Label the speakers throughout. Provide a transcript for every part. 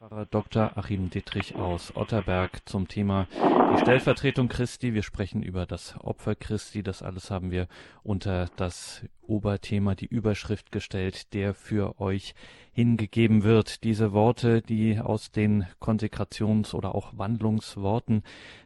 Speaker 1: Pfarrer Dr. Achim Dittrich aus Otterberg zum Thema die Stellvertretung Christi. Wir sprechen über das Opfer Christi. Das alles haben wir unter das Oberthema, die Überschrift gestellt, der für euch hingegeben wird. Diese Worte, die aus den Konsekrations- oder auch Wandlungsworten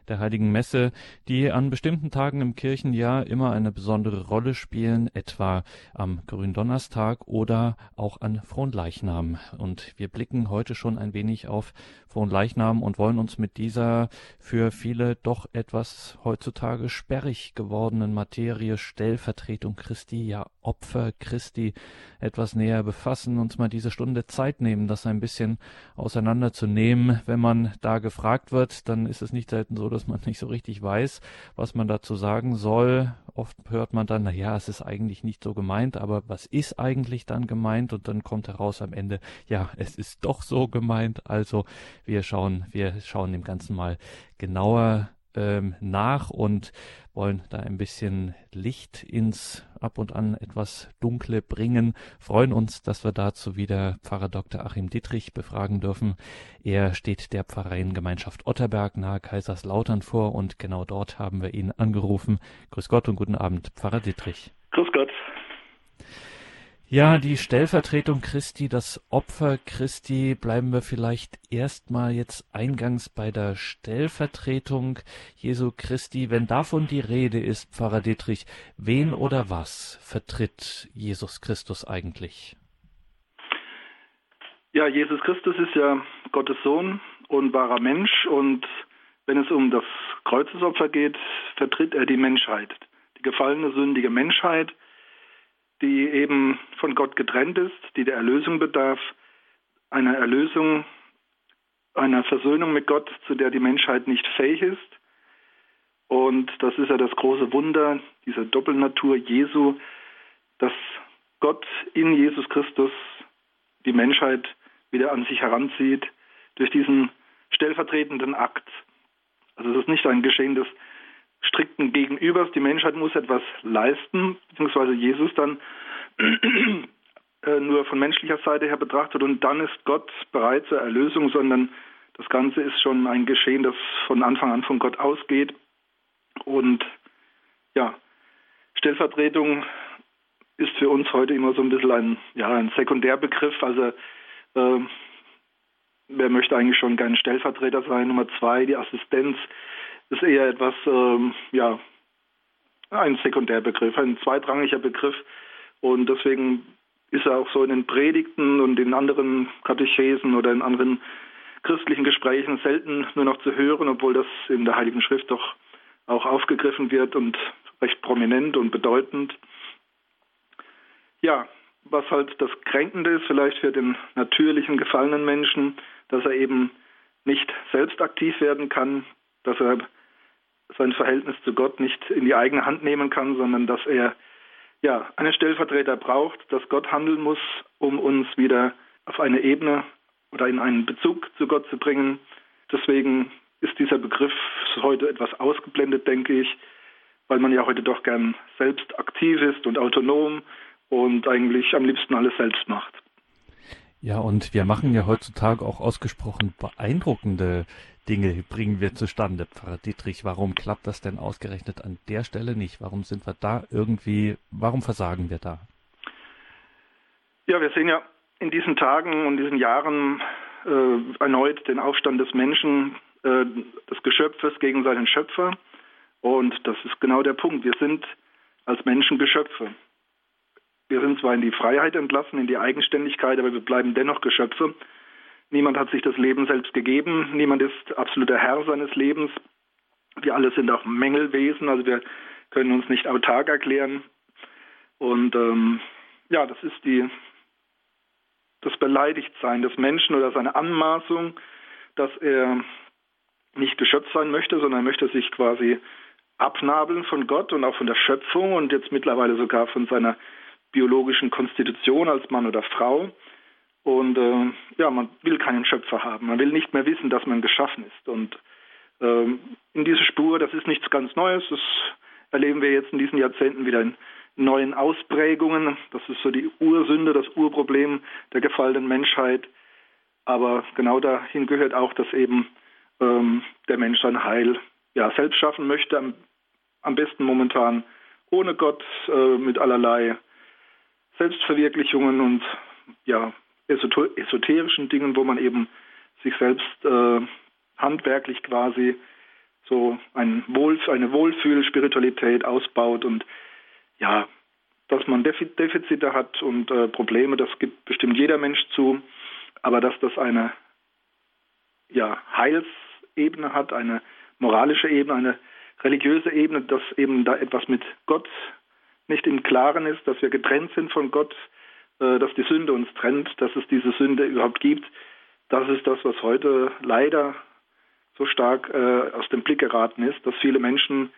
Speaker 1: der Heiligen Messe, die an bestimmten Tagen im Kirchenjahr immer eine besondere Rolle spielen, etwa am Gründonnerstag oder auch an Fronleichnam. Und wir blicken heute schon ein wenig auf Fronleichnam und wollen uns mit dieser für viele doch etwas heutzutage sperrig gewordenen Materie Stellvertretung Christi, ja Opfer Christi etwas näher befassen, uns mal diese Stunde Zeit nehmen, das ein bisschen auseinanderzunehmen. Wenn man da gefragt wird, dann ist es nicht selten so, dass man nicht so richtig weiß, was man dazu sagen soll. Oft hört man dann, na ja, es ist eigentlich nicht so gemeint, aber was ist eigentlich dann gemeint? Und dann kommt heraus am Ende, ja, es ist doch so gemeint. Also wir schauen, wir schauen dem Ganzen mal genauer ähm, nach und wollen da ein bisschen Licht ins ab und an etwas Dunkle bringen. Freuen uns, dass wir dazu wieder Pfarrer Dr. Achim Dietrich befragen dürfen. Er steht der Pfarreiengemeinschaft Otterberg nahe Kaiserslautern vor und genau dort haben wir ihn angerufen. Grüß Gott und guten Abend, Pfarrer Dietrich.
Speaker 2: Grüß Gott.
Speaker 1: Ja, die Stellvertretung Christi, das Opfer Christi, bleiben wir vielleicht erstmal jetzt eingangs bei der Stellvertretung Jesu Christi. Wenn davon die Rede ist, Pfarrer Dietrich, wen oder was vertritt Jesus Christus eigentlich?
Speaker 2: Ja, Jesus Christus ist ja Gottes Sohn und wahrer Mensch und wenn es um das Kreuzesopfer geht, vertritt er die Menschheit, die gefallene, sündige Menschheit – die eben von Gott getrennt ist, die der Erlösung bedarf, einer Erlösung, einer Versöhnung mit Gott, zu der die Menschheit nicht fähig ist. Und das ist ja das große Wunder dieser Doppelnatur Jesu, dass Gott in Jesus Christus die Menschheit wieder an sich heranzieht durch diesen stellvertretenden Akt. Also es ist nicht ein Geschehen des strikten Gegenübers. Die Menschheit muss etwas leisten, beziehungsweise Jesus dann äh, nur von menschlicher Seite her betrachtet und dann ist Gott bereit zur Erlösung, sondern das Ganze ist schon ein Geschehen, das von Anfang an von Gott ausgeht. Und ja, Stellvertretung ist für uns heute immer so ein bisschen ein, ja, ein Sekundärbegriff. Also äh, wer möchte eigentlich schon kein Stellvertreter sein? Nummer zwei, die Assistenz ist eher etwas, ähm, ja, ein Sekundärbegriff, ein zweitrangiger Begriff. Und deswegen ist er auch so in den Predigten und in anderen Katechesen oder in anderen christlichen Gesprächen selten nur noch zu hören, obwohl das in der Heiligen Schrift doch auch aufgegriffen wird und recht prominent und bedeutend. Ja, was halt das Kränkende ist vielleicht für den natürlichen gefallenen Menschen, dass er eben nicht selbst aktiv werden kann, dass er sein Verhältnis zu Gott nicht in die eigene Hand nehmen kann, sondern dass er ja einen Stellvertreter braucht, dass Gott handeln muss, um uns wieder auf eine Ebene oder in einen Bezug zu Gott zu bringen. Deswegen ist dieser Begriff heute etwas ausgeblendet, denke ich, weil man ja heute doch gern selbst aktiv ist und autonom und eigentlich am liebsten alles selbst macht.
Speaker 1: Ja, und wir machen ja heutzutage auch ausgesprochen beeindruckende Dinge bringen wir zustande, Pfarrer Dietrich. Warum klappt das denn ausgerechnet an der Stelle nicht? Warum sind wir da irgendwie, warum versagen wir da?
Speaker 2: Ja, wir sehen ja in diesen Tagen und diesen Jahren äh, erneut den Aufstand des Menschen, äh, des Geschöpfes gegen seinen Schöpfer. Und das ist genau der Punkt. Wir sind als Menschen Geschöpfe. Wir sind zwar in die Freiheit entlassen, in die Eigenständigkeit, aber wir bleiben dennoch Geschöpfe. Niemand hat sich das Leben selbst gegeben. Niemand ist absoluter Herr seines Lebens. Wir alle sind auch Mängelwesen, also wir können uns nicht autark erklären. Und ähm, ja, das ist die, das Beleidigtsein des Menschen oder seine Anmaßung, dass er nicht Geschöpf sein möchte, sondern möchte sich quasi abnabeln von Gott und auch von der Schöpfung und jetzt mittlerweile sogar von seiner biologischen Konstitution als Mann oder Frau. Und äh, ja, man will keinen Schöpfer haben. Man will nicht mehr wissen, dass man geschaffen ist. Und äh, in diese Spur, das ist nichts ganz Neues. Das erleben wir jetzt in diesen Jahrzehnten wieder in neuen Ausprägungen. Das ist so die Ursünde, das Urproblem der gefallenen Menschheit. Aber genau dahin gehört auch, dass eben ähm, der Mensch sein Heil ja, selbst schaffen möchte, am, am besten momentan ohne Gott, äh, mit allerlei Selbstverwirklichungen und ja, esoterischen Dingen, wo man eben sich selbst äh, handwerklich quasi so ein Wohl, eine Wohlfühlspiritualität ausbaut und ja, dass man Defizite hat und äh, Probleme, das gibt bestimmt jeder Mensch zu, aber dass das eine ja, Heilsebene hat, eine moralische Ebene, eine religiöse Ebene, dass eben da etwas mit Gott nicht im Klaren ist, dass wir getrennt sind von Gott, äh, dass die Sünde uns trennt, dass es diese Sünde überhaupt gibt. Das ist das, was heute leider so stark äh, aus dem Blick geraten ist, dass viele Menschen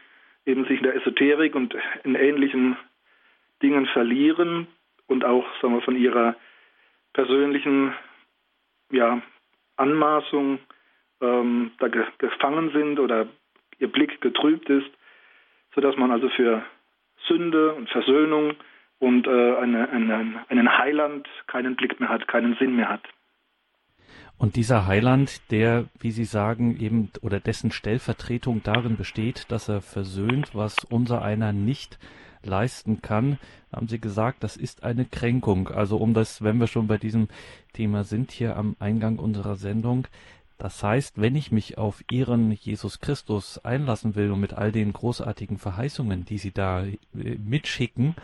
Speaker 2: eben sich in der Esoterik und in ähnlichen Dingen verlieren und auch sagen wir, von ihrer persönlichen ja, Anmaßung ähm, da ge gefangen sind oder ihr Blick getrübt ist, sodass man also für Sünde und Versöhnung und äh, eine, eine, einen Heiland keinen Blick mehr hat, keinen Sinn mehr hat.
Speaker 1: Und dieser Heiland, der, wie Sie sagen, eben oder dessen Stellvertretung darin besteht, dass er versöhnt, was unser einer nicht leisten kann, haben Sie gesagt, das ist eine Kränkung. Also um das, wenn wir schon bei diesem Thema sind, hier am Eingang unserer Sendung, das heißt, wenn ich mich auf Ihren Jesus Christus einlassen will und mit all den großartigen Verheißungen, die Sie da äh, mitschicken,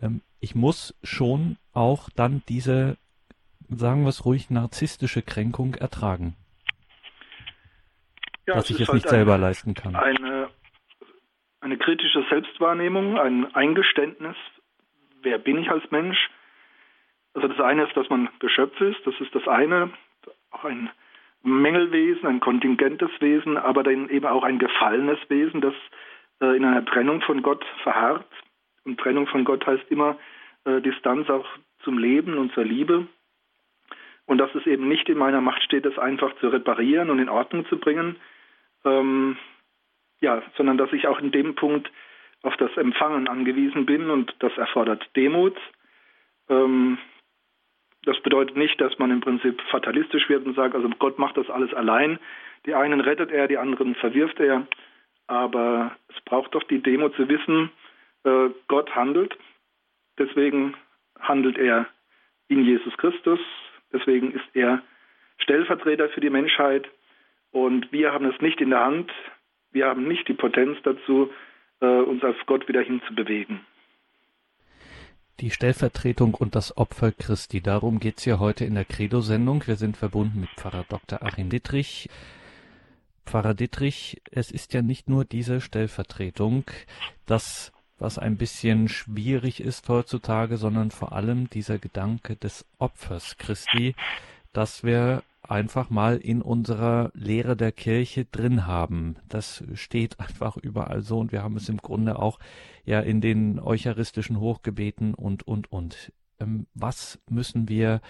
Speaker 1: ähm, ich muss schon auch dann diese, sagen wir es ruhig, narzisstische Kränkung ertragen. Ja, dass ich es halt nicht selber leisten kann.
Speaker 2: Eine, eine kritische Selbstwahrnehmung, ein Eingeständnis, wer bin ich als Mensch? Also das eine ist, dass man Geschöpf ist, das ist das eine, auch ein Mängelwesen, ein kontingentes Wesen, aber dann eben auch ein gefallenes Wesen, das äh, in einer Trennung von Gott verharrt. Und Trennung von Gott heißt immer äh, Distanz auch zum Leben und zur Liebe. Und dass es eben nicht in meiner Macht steht, das einfach zu reparieren und in Ordnung zu bringen, ähm, ja, sondern dass ich auch in dem Punkt auf das Empfangen angewiesen bin und das erfordert Demut. Ähm, das bedeutet nicht, dass man im Prinzip fatalistisch wird und sagt, also Gott macht das alles allein. Die einen rettet er, die anderen verwirft er. Aber es braucht doch die Demo zu wissen, äh, Gott handelt. Deswegen handelt er in Jesus Christus. Deswegen ist er Stellvertreter für die Menschheit. Und wir haben es nicht in der Hand. Wir haben nicht die Potenz dazu, äh, uns auf Gott wieder hinzubewegen.
Speaker 1: Die Stellvertretung und das Opfer Christi. Darum geht's hier heute in der Credo-Sendung. Wir sind verbunden mit Pfarrer Dr. Achim Dittrich. Pfarrer Dittrich, es ist ja nicht nur diese Stellvertretung, das, was ein bisschen schwierig ist heutzutage, sondern vor allem dieser Gedanke des Opfers Christi, dass wir einfach mal in unserer Lehre der Kirche drin haben. Das steht einfach überall so und wir haben es im Grunde auch ja in den eucharistischen Hochgebeten und, und, und. Ähm, was müssen wir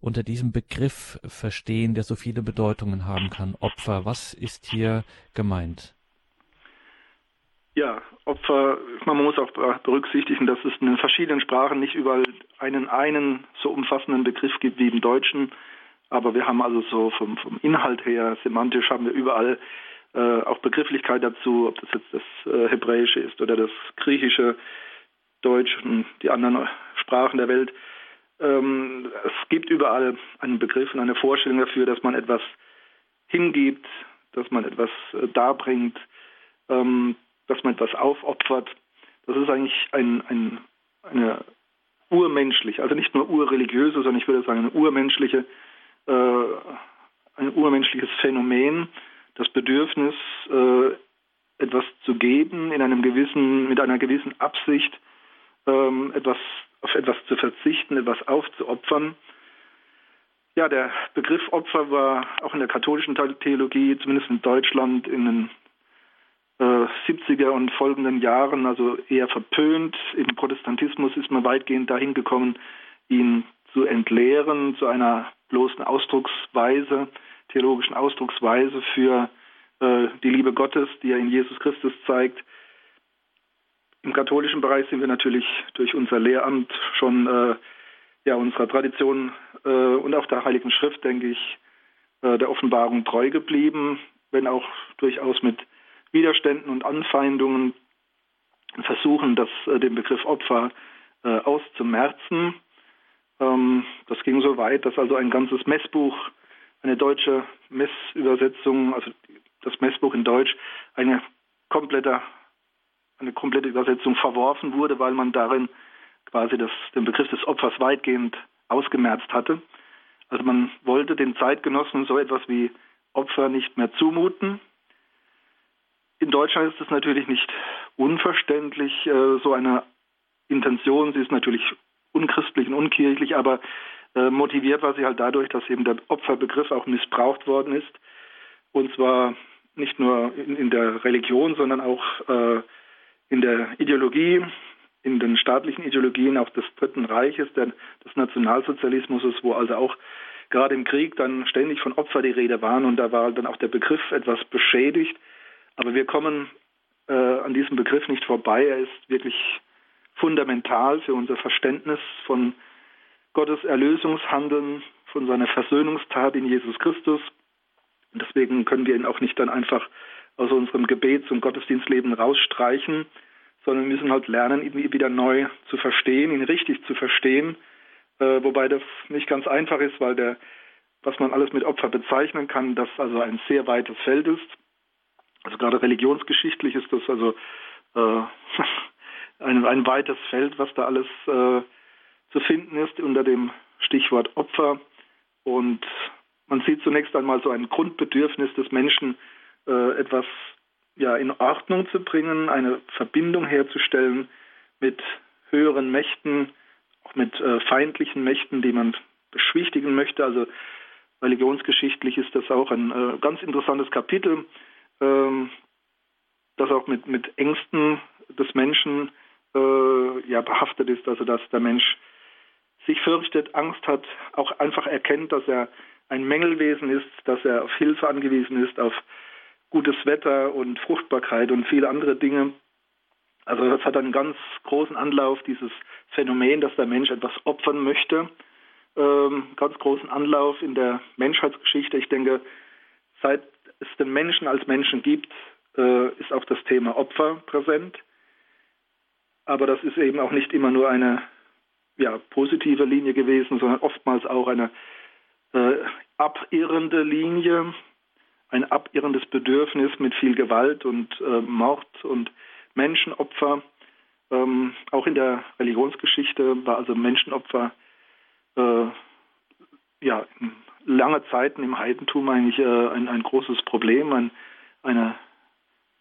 Speaker 1: unter diesem Begriff verstehen, der so viele Bedeutungen haben kann? Opfer, was ist hier gemeint?
Speaker 2: Ja, Opfer, man muss auch berücksichtigen, dass es in den verschiedenen Sprachen nicht überall einen einen so umfassenden Begriff gibt wie im Deutschen. Aber wir haben also so vom, vom Inhalt her, semantisch haben wir überall äh, auch Begrifflichkeit dazu, ob das jetzt das äh, Hebräische ist oder das Griechische, Deutsch und die anderen Sprachen der Welt. Ähm, es gibt überall einen Begriff und eine Vorstellung dafür, dass man etwas hingibt, dass man etwas äh, darbringt, ähm, dass man etwas aufopfert. Das ist eigentlich ein, ein, eine urmenschliche, also nicht nur urreligiöse, sondern ich würde sagen eine urmenschliche, äh, ein urmenschliches Phänomen, das Bedürfnis, äh, etwas zu geben in einem gewissen, mit einer gewissen Absicht, ähm, etwas auf etwas zu verzichten, etwas aufzuopfern. Ja, der Begriff Opfer war auch in der katholischen Theologie, zumindest in Deutschland, in den äh, 70er und folgenden Jahren, also eher verpönt. Im Protestantismus ist man weitgehend dahin gekommen, ihn zu entleeren, zu einer bloßen Ausdrucksweise, theologischen Ausdrucksweise für äh, die Liebe Gottes, die er in Jesus Christus zeigt. Im katholischen Bereich sind wir natürlich durch unser Lehramt schon äh, ja, unserer Tradition äh, und auch der Heiligen Schrift, denke ich, äh, der Offenbarung treu geblieben, wenn auch durchaus mit Widerständen und Anfeindungen versuchen, das, äh, den Begriff Opfer äh, auszumerzen. Ähm, das ging so weit, dass also ein ganzes Messbuch, eine deutsche Messübersetzung, also das Messbuch in Deutsch, eine komplette, eine komplette Übersetzung verworfen wurde, weil man darin quasi das, den Begriff des Opfers weitgehend ausgemerzt hatte. Also man wollte den Zeitgenossen so etwas wie Opfer nicht mehr zumuten. In Deutschland ist es natürlich nicht unverständlich, äh, so eine Intention. Sie ist natürlich unchristlich und unkirchlich, aber äh, motiviert war sie halt dadurch, dass eben der Opferbegriff auch missbraucht worden ist. Und zwar nicht nur in, in der Religion, sondern auch äh, in der Ideologie, in den staatlichen Ideologien auch des Dritten Reiches, der, des Nationalsozialismus, wo also auch gerade im Krieg dann ständig von Opfer die Rede waren und da war dann auch der Begriff etwas beschädigt. Aber wir kommen äh, an diesem Begriff nicht vorbei. Er ist wirklich fundamental für unser Verständnis von Gottes Erlösungshandeln, von seiner Versöhnungstat in Jesus Christus. Deswegen können wir ihn auch nicht dann einfach aus unserem Gebets- und Gottesdienstleben rausstreichen, sondern müssen halt lernen, ihn wieder neu zu verstehen, ihn richtig zu verstehen äh, wobei das nicht ganz einfach ist, weil der, was man alles mit Opfer bezeichnen kann, das also ein sehr weites Feld ist. Also gerade religionsgeschichtlich ist das also äh, ein, ein weites Feld, was da alles äh, zu finden ist unter dem Stichwort Opfer. Und man sieht zunächst einmal so ein Grundbedürfnis des Menschen, äh, etwas ja, in Ordnung zu bringen, eine Verbindung herzustellen mit höheren Mächten, auch mit äh, feindlichen Mächten, die man beschwichtigen möchte. Also religionsgeschichtlich ist das auch ein äh, ganz interessantes Kapitel, ähm, das auch mit, mit Ängsten des Menschen äh, ja, behaftet ist. Also dass der Mensch sich fürchtet, Angst hat, auch einfach erkennt, dass er ein Mängelwesen ist, dass er auf Hilfe angewiesen ist, auf gutes Wetter und Fruchtbarkeit und viele andere Dinge. Also das hat einen ganz großen Anlauf, dieses Phänomen, dass der Mensch etwas opfern möchte. Ähm, ganz großen Anlauf in der Menschheitsgeschichte. Ich denke, seit es den Menschen als Menschen gibt, äh, ist auch das Thema Opfer präsent. Aber das ist eben auch nicht immer nur eine ja, positive Linie gewesen, sondern oftmals auch eine äh, abirrende Linie, ein abirrendes Bedürfnis mit viel Gewalt und äh, Mord und Menschenopfer. Ähm, auch in der Religionsgeschichte war also Menschenopfer äh, ja lange Zeiten im Heidentum eigentlich äh, ein, ein, großes Problem, ein, eine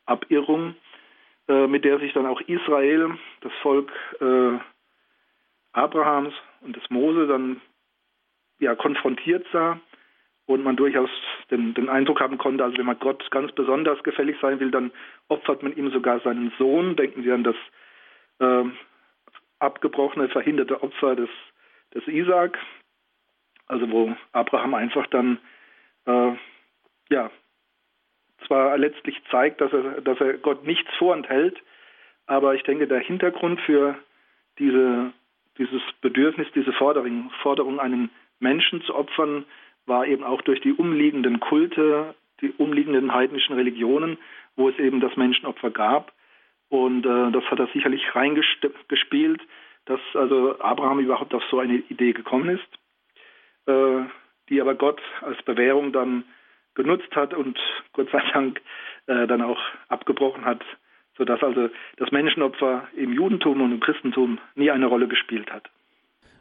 Speaker 2: Abirrung, mit der sich dann auch Israel, das Volk äh, Abrahams und des Mose dann ja konfrontiert sah und man durchaus den, den, Eindruck haben konnte, also wenn man Gott ganz besonders gefällig sein will, dann opfert man ihm sogar seinen Sohn. Denken Sie an das äh, abgebrochene, verhinderte Opfer des, des Isaak, also wo Abraham einfach dann äh, ja zwar letztlich zeigt, dass er, dass er Gott nichts vorenthält, aber ich denke, der Hintergrund für diese, dieses Bedürfnis, diese Forderung, Forderung, einen Menschen zu opfern, war eben auch durch die umliegenden Kulte, die umliegenden heidnischen Religionen, wo es eben das Menschenopfer gab. Und äh, das hat er sicherlich reingespielt, dass also Abraham überhaupt auf so eine Idee gekommen ist, äh, die aber Gott als Bewährung dann genutzt hat und Gott sei Dank äh, dann auch abgebrochen hat, sodass also das Menschenopfer im Judentum und im Christentum nie eine Rolle gespielt hat.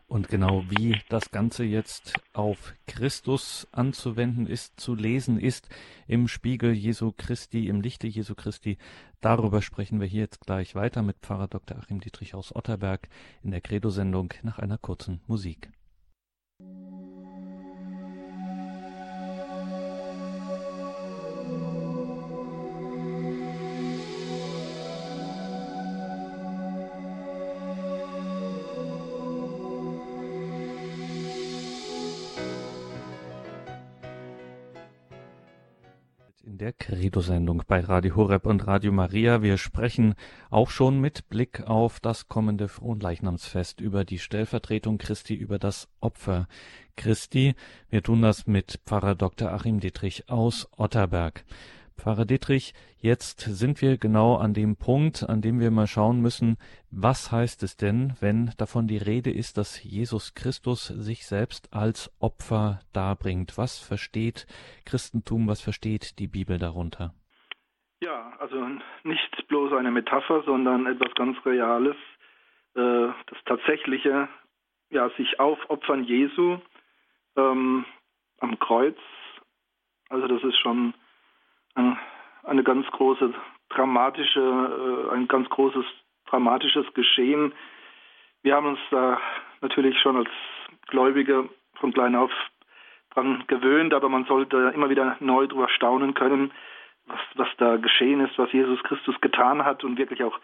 Speaker 1: Und genau wie das Ganze jetzt auf Christus anzuwenden ist, zu lesen ist, im Spiegel Jesu Christi, im Lichte Jesu Christi, darüber sprechen wir hier jetzt gleich weiter mit Pfarrer Dr. Achim Dietrich aus Otterberg in der Credo-Sendung nach einer kurzen Musik. In der Credo-Sendung bei Radio Horeb und Radio Maria. Wir sprechen auch schon mit Blick auf das kommende Fronleichnamsfest über die Stellvertretung Christi, über das Opfer Christi. Wir tun das mit Pfarrer Dr. Achim Dietrich aus Otterberg. Pfarrer Dietrich, jetzt sind wir genau an dem Punkt, an dem wir mal schauen müssen, was heißt es denn, wenn davon die Rede ist, dass Jesus Christus sich selbst als Opfer darbringt? Was versteht Christentum, was versteht die Bibel darunter?
Speaker 2: Ja, also nicht bloß eine Metapher, sondern etwas ganz Reales, äh, das tatsächliche, ja, sich aufopfern Jesu ähm, am Kreuz. Also das ist schon eine ganz große dramatische, äh, ein ganz großes dramatisches Geschehen. Wir haben uns da natürlich schon als Gläubige von klein auf dran gewöhnt, aber man sollte immer wieder neu drüber staunen können, was, was da geschehen ist, was Jesus Christus getan hat und wirklich auch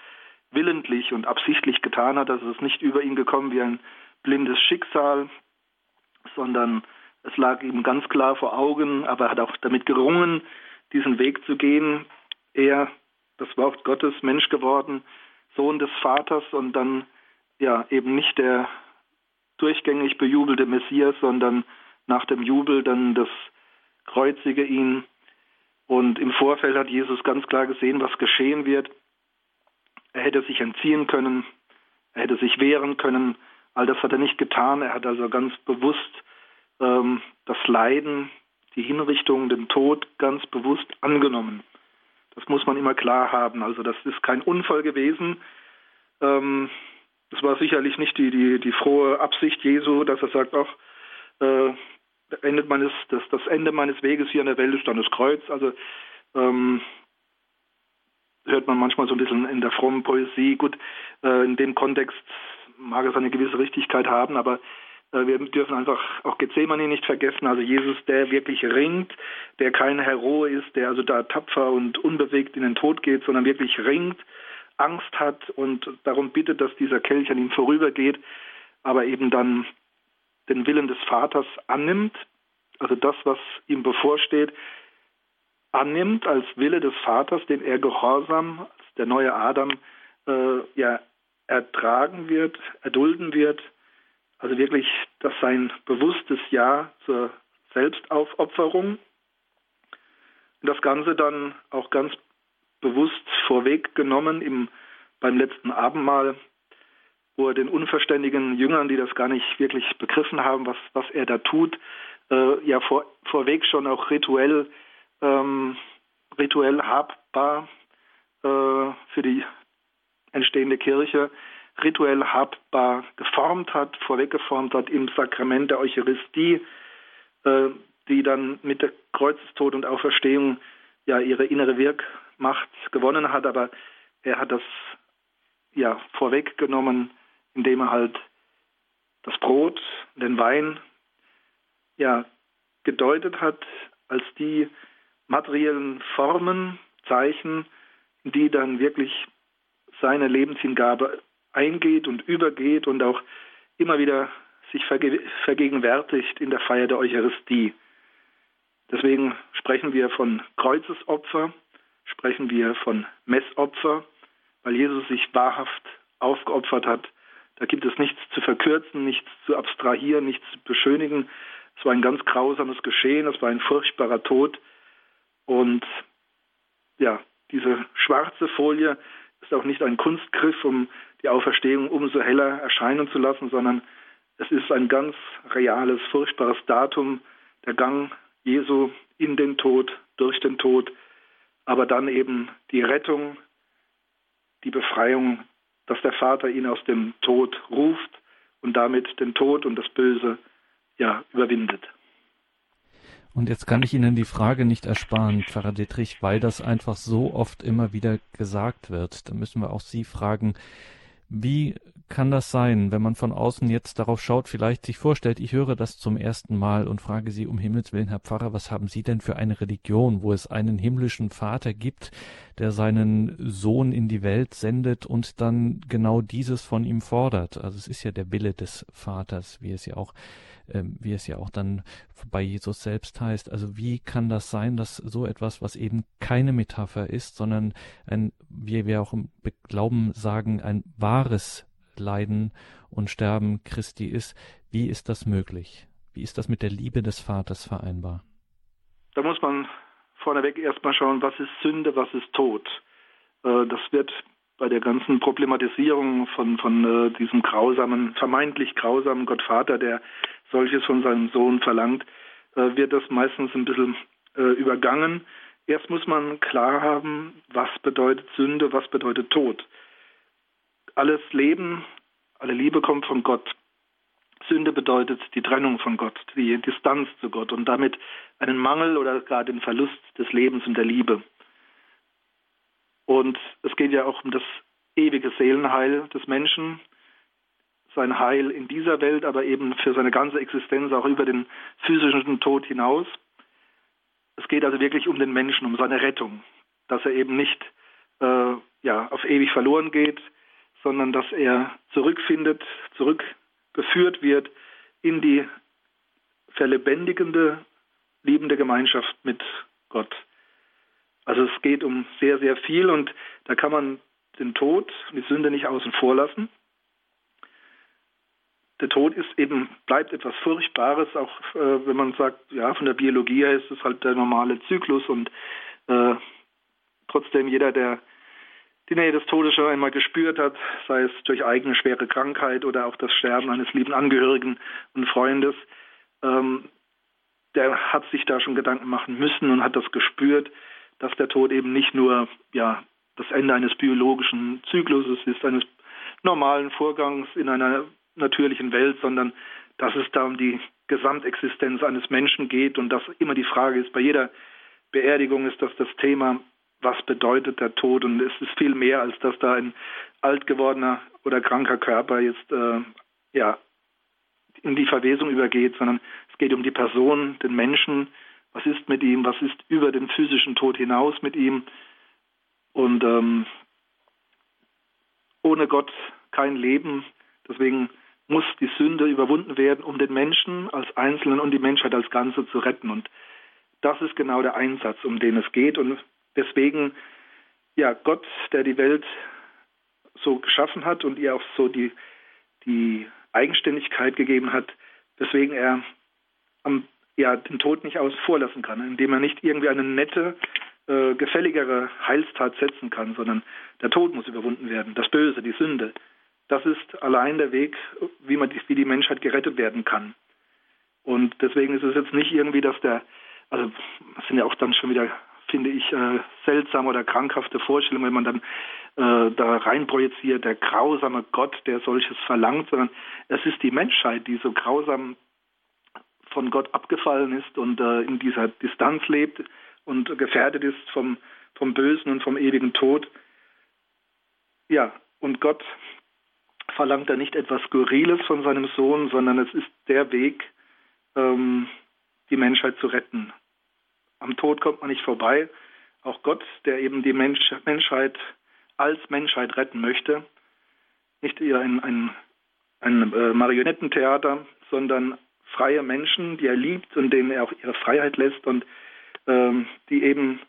Speaker 2: willentlich und absichtlich getan hat. Also es ist nicht über ihn gekommen wie ein blindes Schicksal, sondern es lag ihm ganz klar vor Augen, aber er hat auch damit gerungen, diesen Weg zu gehen. Er, das Wort Gottes, Mensch geworden, Sohn des Vaters und dann ja eben nicht der durchgängig bejubelte Messias, sondern nach dem Jubel dann das Kreuzige ihn. Und im Vorfeld hat Jesus ganz klar gesehen, was geschehen wird. Er hätte sich entziehen können, er hätte sich wehren können. All das hat er nicht getan. Er hat also ganz bewusst ähm, das Leiden die Hinrichtung, den Tod ganz bewusst angenommen. Das muss man immer klar haben. Also das ist kein Unfall gewesen. Ähm, das war sicherlich nicht die, die, die frohe Absicht Jesu, dass er sagt, ach, äh, Ende meines, das, das Ende meines Weges hier in der Welt ist dann das Kreuz. Also ähm, hört man manchmal so ein bisschen in der frommen Poesie. Gut, äh, in dem Kontext mag es eine gewisse Richtigkeit haben, aber wir dürfen einfach auch Gethsemane nicht vergessen, also Jesus, der wirklich ringt, der kein Hero ist, der also da tapfer und unbewegt in den Tod geht, sondern wirklich ringt, Angst hat und darum bittet, dass dieser Kelch an ihm vorübergeht, aber eben dann den Willen des Vaters annimmt, also das, was ihm bevorsteht, annimmt als Wille des Vaters, den er gehorsam, der neue Adam, äh, ja, ertragen wird, erdulden wird, also wirklich das sein bewusstes Ja zur Selbstaufopferung. Und das Ganze dann auch ganz bewusst vorweggenommen im, beim letzten Abendmahl, wo er den unverständigen Jüngern, die das gar nicht wirklich begriffen haben, was, was er da tut, äh, ja vor, vorweg schon auch rituell, ähm, rituell habbar äh, für die entstehende Kirche rituell habbar geformt hat, vorweggeformt hat im Sakrament der Eucharistie, äh, die dann mit der Kreuzestod und Auferstehung ja ihre innere Wirkmacht gewonnen hat, aber er hat das ja vorweggenommen, indem er halt das Brot, den Wein ja gedeutet hat als die materiellen Formen, Zeichen, die dann wirklich seine Lebenshingabe eingeht und übergeht und auch immer wieder sich verge vergegenwärtigt in der Feier der Eucharistie. Deswegen sprechen wir von Kreuzesopfer, sprechen wir von Messopfer, weil Jesus sich wahrhaft aufgeopfert hat. Da gibt es nichts zu verkürzen, nichts zu abstrahieren, nichts zu beschönigen. Es war ein ganz grausames Geschehen, es war ein furchtbarer Tod. Und ja, diese schwarze Folie ist auch nicht ein Kunstgriff, um die Auferstehung umso heller erscheinen zu lassen, sondern es ist ein ganz reales, furchtbares Datum, der Gang Jesu in den Tod, durch den Tod, aber dann eben die Rettung, die Befreiung, dass der Vater ihn aus dem Tod ruft und damit den Tod und das Böse ja überwindet.
Speaker 1: Und jetzt kann ich Ihnen die Frage nicht ersparen, Pfarrer Dietrich, weil das einfach so oft immer wieder gesagt wird. Da müssen wir auch Sie fragen, wie kann das sein, wenn man von außen jetzt darauf schaut, vielleicht sich vorstellt, ich höre das zum ersten Mal und frage Sie um Himmels willen, Herr Pfarrer, was haben Sie denn für eine Religion, wo es einen himmlischen Vater gibt, der seinen Sohn in die Welt sendet und dann genau dieses von ihm fordert? Also es ist ja der Wille des Vaters, wie es ja auch ähm, wie es ja auch dann bei Jesus selbst heißt. Also wie kann das sein, dass so etwas, was eben keine Metapher ist, sondern ein, wie wir auch im Glauben sagen, ein wahres Leiden und Sterben Christi ist. Wie ist das möglich? Wie ist das mit der Liebe des Vaters vereinbar?
Speaker 2: Da muss man vorneweg erstmal schauen, was ist Sünde, was ist Tod. Äh, das wird bei der ganzen Problematisierung von, von äh, diesem grausamen, vermeintlich grausamen Gottvater, der solches von seinem Sohn verlangt, äh, wird das meistens ein bisschen übergangen. Erst muss man klar haben, was bedeutet Sünde, was bedeutet Tod. Alles Leben, alle Liebe kommt von Gott. Sünde bedeutet die Trennung von Gott, die Distanz zu Gott und damit einen Mangel oder gar den Verlust des Lebens und der Liebe. Und es geht ja auch um das ewige Seelenheil des Menschen, sein Heil in dieser Welt, aber eben für seine ganze Existenz auch über den physischen Tod hinaus. Es geht also wirklich um den Menschen, um seine Rettung, dass er eben nicht äh, ja, auf ewig verloren geht, sondern dass er zurückfindet, zurückgeführt wird in die verlebendigende, liebende Gemeinschaft mit Gott. Also es geht um sehr, sehr viel und da kann man den Tod, die Sünde nicht außen vor lassen. Der Tod ist eben, bleibt etwas Furchtbares, auch äh, wenn man sagt, ja, von der Biologie her ist es halt der normale Zyklus und äh, trotzdem jeder, der die Nähe des Todes schon einmal gespürt hat, sei es durch eigene schwere Krankheit oder auch das Sterben eines lieben Angehörigen und Freundes, ähm, der hat sich da schon Gedanken machen müssen und hat das gespürt, dass der Tod eben nicht nur ja, das Ende eines biologischen Zykluses ist, eines normalen Vorgangs in einer natürlichen Welt, sondern dass es da um die Gesamtexistenz eines Menschen geht und dass immer die Frage ist, bei jeder Beerdigung ist das das Thema, was bedeutet der Tod? Und es ist viel mehr, als dass da ein alt gewordener oder kranker Körper jetzt äh, ja, in die Verwesung übergeht, sondern es geht um die Person, den Menschen, was ist mit ihm, was ist über den physischen Tod hinaus mit ihm. Und ähm, ohne Gott kein Leben. Deswegen muss die Sünde überwunden werden, um den Menschen als Einzelnen und die Menschheit als Ganze zu retten. Und das ist genau der Einsatz, um den es geht. Und deswegen, ja, Gott, der die Welt so geschaffen hat und ihr auch so die, die Eigenständigkeit gegeben hat, weswegen er am ja den Tod nicht außen vor lassen kann, indem er nicht irgendwie eine nette, äh, gefälligere Heilstat setzen kann, sondern der Tod muss überwunden werden, das Böse, die Sünde. Das ist allein der Weg, wie, man, wie die Menschheit gerettet werden kann. Und deswegen ist es jetzt nicht irgendwie, dass der, also das sind ja auch dann schon wieder, finde ich, äh, seltsame oder krankhafte Vorstellungen, wenn man dann äh, da reinprojiziert, der grausame Gott, der solches verlangt, sondern es ist die Menschheit, die so grausam von Gott abgefallen ist und äh, in dieser Distanz lebt und gefährdet ist vom, vom Bösen und vom ewigen Tod. Ja, und Gott verlangt da nicht etwas Skurriles von seinem Sohn, sondern es ist der Weg, ähm, die Menschheit zu retten. Am Tod kommt man nicht vorbei. Auch Gott, der eben die Mensch, Menschheit als Menschheit retten möchte, nicht eher ein, ein, ein äh, Marionettentheater, sondern freie Menschen, die er liebt und denen er auch ihre Freiheit lässt und ähm, die eben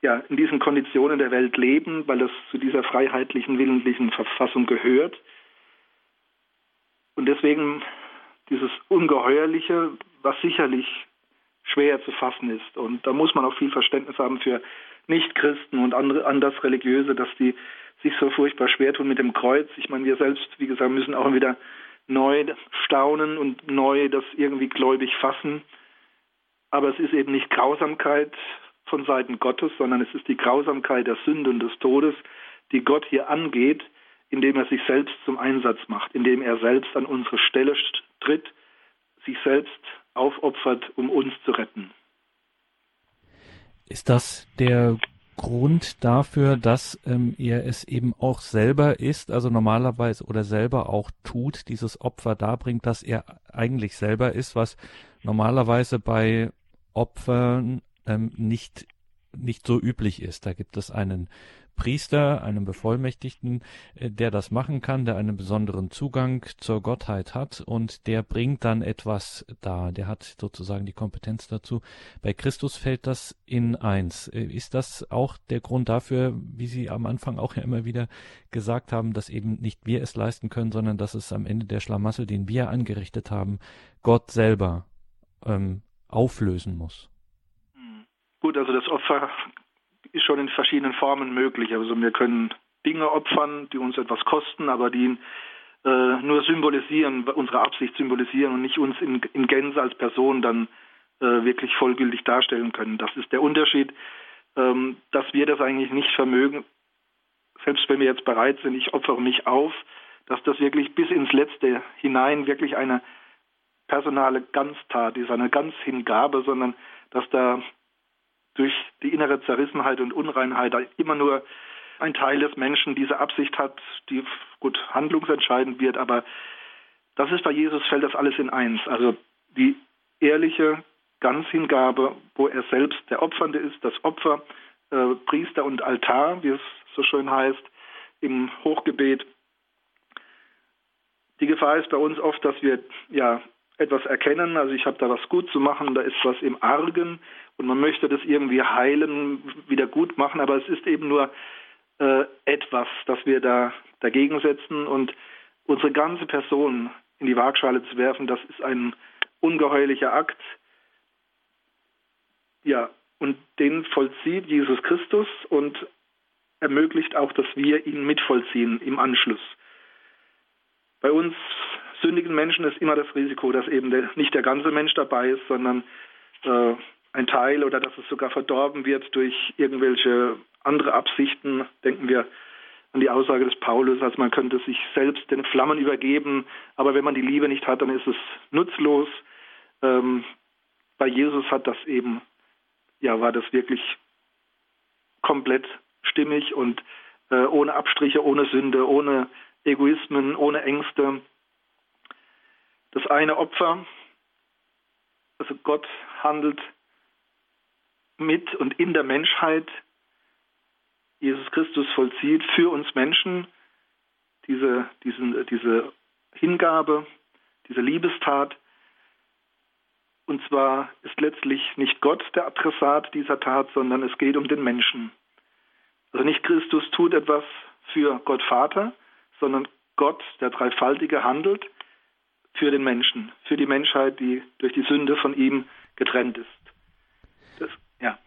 Speaker 2: ja, in diesen Konditionen der Welt leben, weil es zu dieser freiheitlichen, willentlichen Verfassung gehört. Und deswegen dieses Ungeheuerliche, was sicherlich schwer zu fassen ist. Und da muss man auch viel Verständnis haben für Nichtchristen und andere anders Religiöse, dass die sich so furchtbar schwer tun mit dem Kreuz. Ich meine, wir selbst, wie gesagt, müssen auch wieder neu staunen und neu das irgendwie gläubig fassen. Aber es ist eben nicht Grausamkeit von Seiten Gottes, sondern es ist die Grausamkeit der Sünde und des Todes, die Gott hier angeht, indem er sich selbst zum Einsatz macht, indem er selbst an unsere Stelle tritt, sich selbst aufopfert, um uns zu retten.
Speaker 1: Ist das der Grund dafür, dass ähm, er es eben auch selber ist, also normalerweise oder selber auch tut, dieses Opfer darbringt, dass er eigentlich selber ist, was normalerweise bei Opfern ähm, nicht, nicht so üblich ist. Da gibt es einen Priester, einem Bevollmächtigten, äh, der das machen kann, der einen besonderen Zugang zur Gottheit hat und der bringt dann etwas da. Der hat sozusagen die Kompetenz dazu. Bei Christus fällt das in eins. Äh, ist das auch der Grund dafür, wie Sie am Anfang auch ja immer wieder gesagt haben, dass eben nicht wir es leisten können, sondern dass es am Ende der Schlamassel, den wir angerichtet haben, Gott selber ähm, auflösen muss?
Speaker 2: Gut, also das Opfer ist schon in verschiedenen Formen möglich. Also wir können Dinge opfern, die uns etwas kosten, aber die äh, nur symbolisieren, unsere Absicht symbolisieren und nicht uns in, in Gänze als Person dann äh, wirklich vollgültig darstellen können. Das ist der Unterschied, ähm, dass wir das eigentlich nicht vermögen. Selbst wenn wir jetzt bereit sind, ich opfere mich auf, dass das wirklich bis ins Letzte hinein wirklich eine personale Ganztat ist, eine Ganzhingabe, sondern dass da durch die innere Zerrissenheit und Unreinheit immer nur ein Teil des Menschen diese Absicht hat, die gut handlungsentscheidend wird, aber das ist bei Jesus fällt das alles in eins. Also die ehrliche Ganzhingabe, wo er selbst der Opfernde ist, das Opfer, äh, Priester und Altar, wie es so schön heißt, im Hochgebet. Die Gefahr ist bei uns oft, dass wir ja etwas erkennen, also ich habe da was gut zu machen, da ist was im Argen und man möchte das irgendwie heilen, wieder gut machen, aber es ist eben nur äh, etwas, das wir da dagegen setzen und unsere ganze Person in die Waagschale zu werfen, das ist ein ungeheuerlicher Akt. Ja, und den vollzieht Jesus Christus und ermöglicht auch, dass wir ihn mitvollziehen im Anschluss. Bei uns sündigen Menschen ist immer das Risiko, dass eben der, nicht der ganze Mensch dabei ist, sondern äh, ein Teil oder dass es sogar verdorben wird durch irgendwelche andere Absichten. Denken wir an die Aussage des Paulus, also man könnte sich selbst den Flammen übergeben, aber wenn man die Liebe nicht hat, dann ist es nutzlos. Ähm, bei Jesus hat das eben, ja, war das wirklich komplett stimmig und äh, ohne Abstriche, ohne Sünde, ohne Egoismen, ohne Ängste. Das eine Opfer, also Gott handelt mit und in der Menschheit. Jesus Christus vollzieht für uns Menschen diese, diesen, diese Hingabe, diese Liebestat. Und zwar ist letztlich nicht Gott der Adressat dieser Tat, sondern es geht um den Menschen. Also nicht Christus tut etwas für Gott Vater, sondern Gott, der Dreifaltige, handelt für den Menschen, für die Menschheit, die durch die Sünde von ihm getrennt ist.
Speaker 1: Das, ja.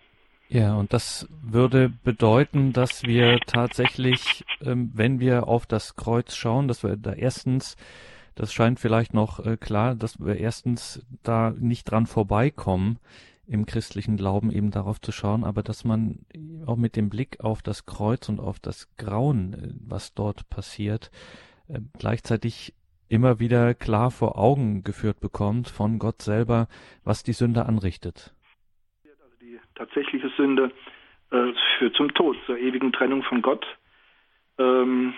Speaker 1: Ja, und das würde bedeuten, dass wir tatsächlich, ähm, wenn wir auf das Kreuz schauen, dass wir da erstens, das scheint vielleicht noch äh, klar, dass wir erstens da nicht dran vorbeikommen, im christlichen Glauben eben darauf zu schauen, aber dass man auch mit dem Blick auf das Kreuz und auf das Grauen, äh, was dort passiert, äh, gleichzeitig immer wieder klar vor Augen geführt bekommt von Gott selber, was die Sünde anrichtet.
Speaker 2: Also die tatsächliche Sünde äh, führt zum Tod, zur ewigen Trennung von Gott. Ähm,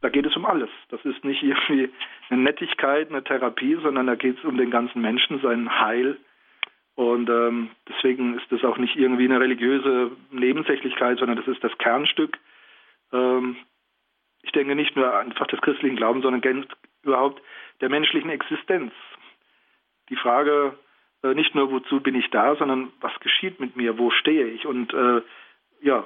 Speaker 2: da geht es um alles. Das ist nicht irgendwie eine Nettigkeit, eine Therapie, sondern da geht es um den ganzen Menschen, sein Heil. Und ähm, deswegen ist das auch nicht irgendwie eine religiöse Nebensächlichkeit, sondern das ist das Kernstück. Ähm, ich denke nicht nur einfach des christlichen Glaubens, sondern überhaupt der menschlichen Existenz. Die Frage äh, nicht nur, wozu bin ich da, sondern was geschieht mit mir, wo stehe ich und äh, ja,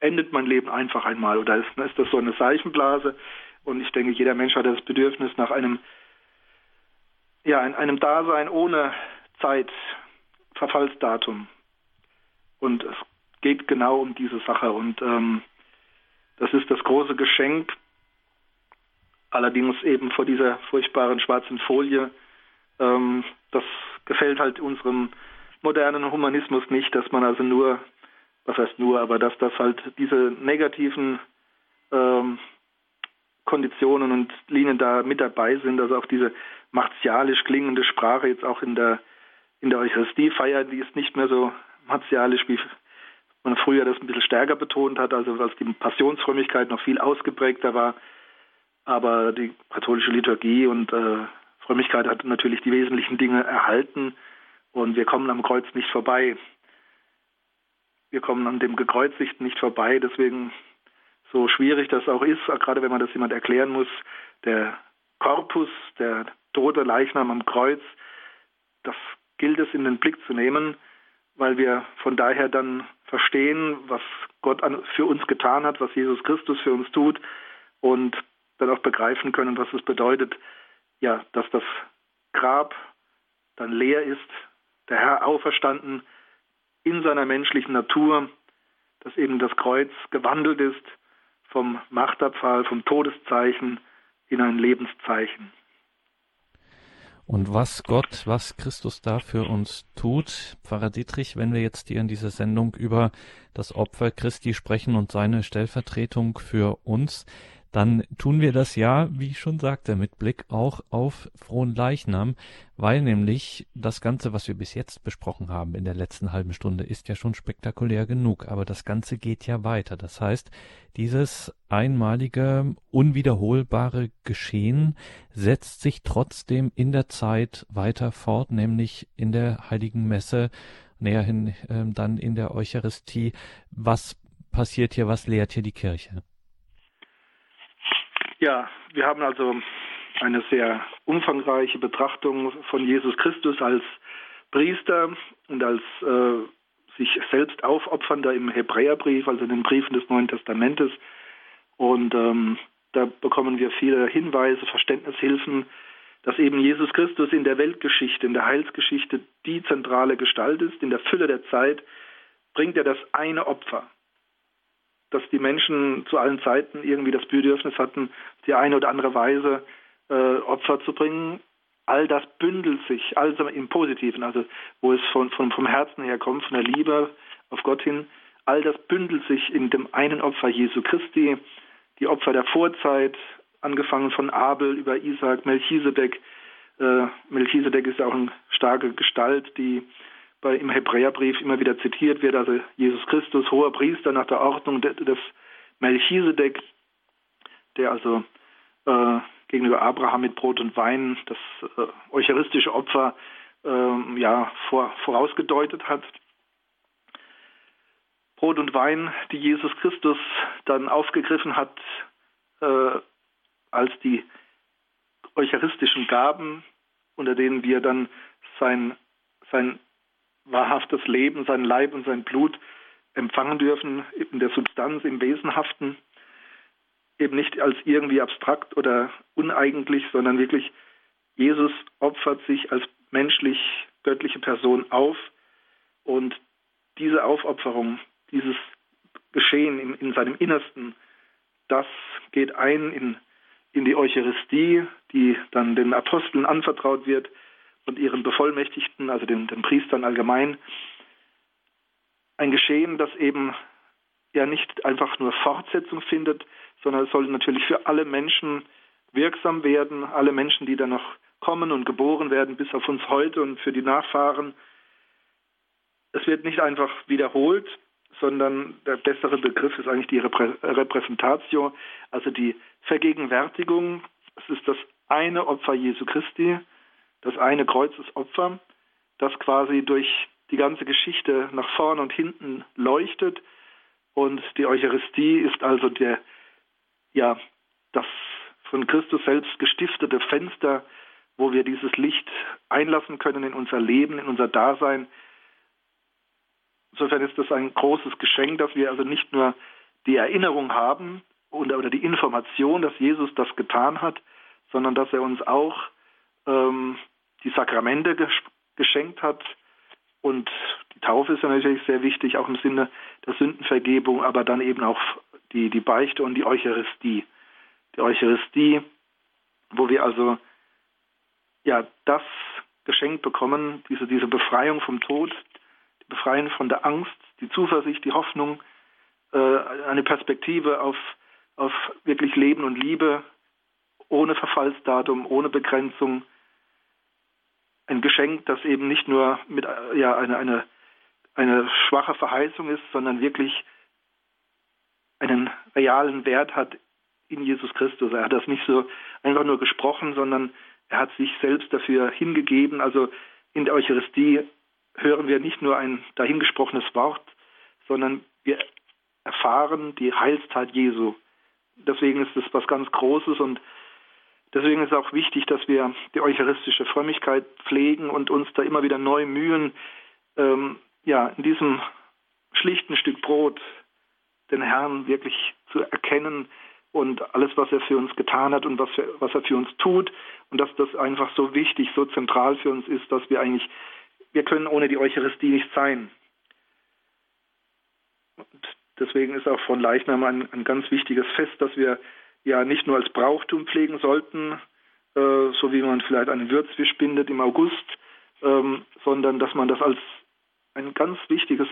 Speaker 2: endet mein Leben einfach einmal oder ist, ist das so eine Seifenblase? Und ich denke, jeder Mensch hat das Bedürfnis nach einem, ja, in einem Dasein ohne Zeit, Verfallsdatum. Und es geht genau um diese Sache und ähm, das ist das große Geschenk, allerdings eben vor dieser furchtbaren schwarzen Folie. Ähm, das gefällt halt unserem modernen Humanismus nicht, dass man also nur, was heißt nur, aber dass das halt diese negativen ähm, Konditionen und Linien da mit dabei sind, also auch diese martialisch klingende Sprache jetzt auch in der in der Eucharistiefeier, die ist nicht mehr so martialisch, wie man früher das ein bisschen stärker betont hat, also als die Passionsfrömmigkeit noch viel ausgeprägter war. Aber die katholische Liturgie und äh, Frömmigkeit hat natürlich die wesentlichen Dinge erhalten. Und wir kommen am Kreuz nicht vorbei. Wir kommen an dem Gekreuzigten nicht vorbei, deswegen so schwierig das auch ist, gerade wenn man das jemand erklären muss, der Korpus, der tote Leichnam am Kreuz, das gilt es in den Blick zu nehmen, weil wir von daher dann verstehen, was Gott für uns getan hat, was Jesus Christus für uns tut. Und dann auch begreifen können, was es bedeutet, ja, dass das Grab dann leer ist, der Herr auferstanden in seiner menschlichen Natur, dass eben das Kreuz gewandelt ist vom Machtabfall, vom Todeszeichen in ein Lebenszeichen.
Speaker 1: Und was Gott, was Christus da für uns tut, Pfarrer Dietrich, wenn wir jetzt hier in dieser Sendung über das Opfer Christi sprechen und seine Stellvertretung für uns, dann tun wir das ja, wie ich schon sagte, mit Blick auch auf frohen Leichnam, weil nämlich das Ganze, was wir bis jetzt besprochen haben in der letzten halben Stunde, ist ja schon spektakulär genug, aber das Ganze geht ja weiter. Das heißt, dieses einmalige, unwiederholbare Geschehen setzt sich trotzdem in der Zeit weiter fort, nämlich in der heiligen Messe, näherhin äh, dann in der Eucharistie. Was passiert hier, was lehrt hier die Kirche?
Speaker 2: Ja, wir haben also eine sehr umfangreiche Betrachtung von Jesus Christus als Priester und als äh, sich selbst aufopfernder im Hebräerbrief, also in den Briefen des Neuen Testamentes. Und ähm, da bekommen wir viele Hinweise, Verständnishilfen, dass eben Jesus Christus in der Weltgeschichte, in der Heilsgeschichte die zentrale Gestalt ist. In der Fülle der Zeit bringt er das eine Opfer, dass die Menschen zu allen Zeiten irgendwie das Bedürfnis hatten, die eine oder andere Weise äh, Opfer zu bringen. All das bündelt sich, also im Positiven, also wo es von, von, vom Herzen her kommt, von der Liebe auf Gott hin, all das bündelt sich in dem einen Opfer Jesu Christi, die Opfer der Vorzeit, angefangen von Abel über Isaac, Melchisedek. Äh, Melchisedek ist ja auch eine starke Gestalt, die bei, im Hebräerbrief immer wieder zitiert wird, also Jesus Christus, hoher Priester nach der Ordnung des Melchisedek, der also äh, gegenüber Abraham mit Brot und Wein das äh, eucharistische Opfer äh, ja, vor, vorausgedeutet hat. Brot und Wein, die Jesus Christus dann aufgegriffen hat äh, als die eucharistischen Gaben, unter denen wir dann sein, sein wahrhaftes Leben, sein Leib und sein Blut empfangen dürfen, in der Substanz, im Wesenhaften, eben nicht als irgendwie abstrakt oder uneigentlich, sondern wirklich, Jesus opfert sich als menschlich göttliche Person auf und diese Aufopferung, dieses Geschehen in, in seinem Innersten, das geht ein in, in die Eucharistie, die dann den Aposteln anvertraut wird, und ihren Bevollmächtigten, also den, den Priestern allgemein, ein Geschehen, das eben ja nicht einfach nur Fortsetzung findet, sondern es soll natürlich für alle Menschen wirksam werden, alle Menschen, die da noch kommen und geboren werden, bis auf uns heute und für die Nachfahren. Es wird nicht einfach wiederholt, sondern der bessere Begriff ist eigentlich die Reprä Repräsentatio, also die Vergegenwärtigung. Es ist das eine Opfer Jesu Christi, das eine Kreuzesopfer, das quasi durch die ganze Geschichte nach vorn und hinten leuchtet. Und die Eucharistie ist also der, ja, das von Christus selbst gestiftete Fenster, wo wir dieses Licht einlassen können in unser Leben, in unser Dasein. Insofern ist das ein großes Geschenk, dass wir also nicht nur die Erinnerung haben oder, die Information, dass Jesus das getan hat, sondern dass er uns auch ähm, die Sakramente geschenkt hat. Und die Taufe ist ja natürlich sehr wichtig, auch im Sinne der Sündenvergebung, aber dann eben auch die, die Beichte und die Eucharistie. Die Eucharistie, wo wir also ja das geschenkt bekommen, diese, diese Befreiung vom Tod, die Befreiung von der Angst, die Zuversicht, die Hoffnung, äh, eine Perspektive auf, auf wirklich Leben und Liebe ohne Verfallsdatum, ohne Begrenzung, ein Geschenk, das eben nicht nur mit ja, eine, eine, eine schwache Verheißung ist, sondern wirklich einen realen Wert hat in Jesus Christus. Er hat das nicht so einfach nur gesprochen, sondern er hat sich selbst dafür hingegeben. Also in der Eucharistie hören wir nicht nur ein dahingesprochenes Wort, sondern wir erfahren die Heilstat Jesu. deswegen ist es was ganz Großes und deswegen ist auch wichtig, dass wir die eucharistische Frömmigkeit pflegen und uns da immer wieder neu mühen, ähm, ja, in diesem schlichten Stück Brot den Herrn wirklich zu erkennen und alles, was er für uns getan hat und was, für, was er für uns tut und dass das einfach so wichtig, so zentral für uns ist, dass wir eigentlich, wir können ohne die Eucharistie nicht sein. Und deswegen ist auch von Leichnam ein, ein ganz wichtiges Fest, dass wir ja nicht nur als Brauchtum pflegen sollten, äh, so wie man vielleicht einen Würzwisch bindet im August, ähm, sondern dass man das als ein ganz wichtiges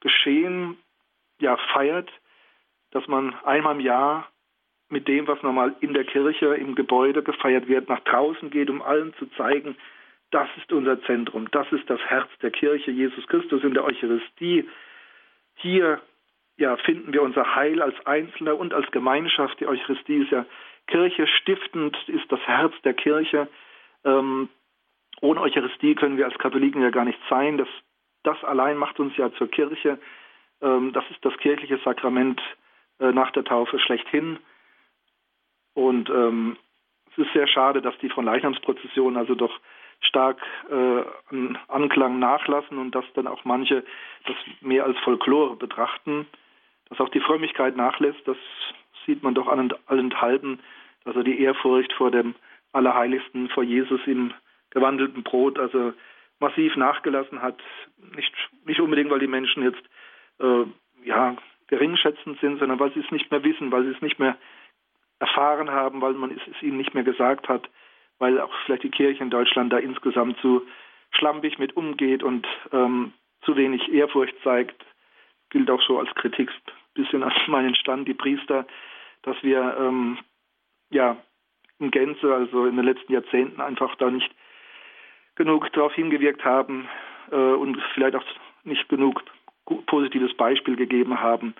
Speaker 2: Geschehen ja feiert, dass man einmal im Jahr mit dem, was normal in der Kirche, im Gebäude gefeiert wird, nach draußen geht, um allen zu zeigen, das ist unser Zentrum, das ist das Herz der Kirche, Jesus Christus in der Eucharistie. Hier ja, finden wir unser Heil als Einzelne und als Gemeinschaft. Die Eucharistie ist ja Kirche stiftend, ist das Herz der Kirche. Ähm, ohne Eucharistie können wir als Katholiken ja gar nicht sein. Das, das allein macht uns ja zur Kirche. Ähm, das ist das kirchliche Sakrament äh, nach der Taufe schlechthin. Und ähm, es ist sehr schade, dass die von Leichnamsprozessionen also doch stark äh, an Anklang nachlassen und dass dann auch manche das mehr als Folklore betrachten. Dass auch die Frömmigkeit nachlässt, das sieht man doch allenthalben, dass er die Ehrfurcht vor dem Allerheiligsten, vor Jesus im gewandelten Brot, also massiv nachgelassen hat. Nicht, nicht unbedingt, weil die Menschen jetzt äh, ja, geringschätzend sind, sondern weil sie es nicht mehr wissen, weil sie es nicht mehr erfahren haben, weil man es, es ihnen nicht mehr gesagt hat, weil auch vielleicht die Kirche in Deutschland da insgesamt zu schlampig mit umgeht und ähm, zu wenig Ehrfurcht zeigt, gilt auch so als Kritik bisschen an meinen Stand, die Priester, dass wir ähm, ja in Gänze, also in den letzten Jahrzehnten einfach da nicht genug darauf hingewirkt haben äh, und vielleicht auch nicht genug positives Beispiel gegeben haben,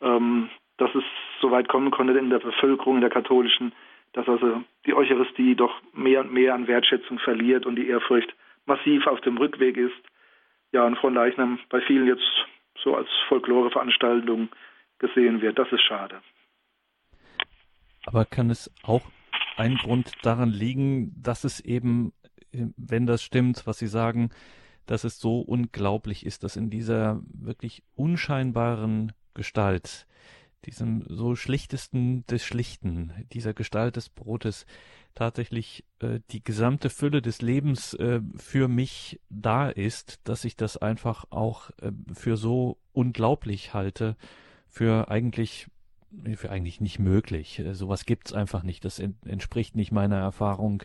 Speaker 2: ähm, dass es so weit kommen konnte in der Bevölkerung, in der katholischen, dass also die Eucharistie doch mehr und mehr an Wertschätzung verliert und die Ehrfurcht massiv auf dem Rückweg ist. Ja, und von Leichnam bei vielen jetzt so als Folkloreveranstaltung gesehen wird. Das ist schade.
Speaker 1: Aber kann es auch ein Grund daran liegen, dass es eben, wenn das stimmt, was Sie sagen, dass es so unglaublich ist, dass in dieser wirklich unscheinbaren Gestalt, diesem so schlichtesten des Schlichten, dieser Gestalt des Brotes, tatsächlich äh, die gesamte Fülle des Lebens äh, für mich da ist, dass ich das einfach auch äh, für so unglaublich halte, für eigentlich für eigentlich nicht möglich. Äh, sowas gibt's einfach nicht. Das entspricht nicht meiner Erfahrung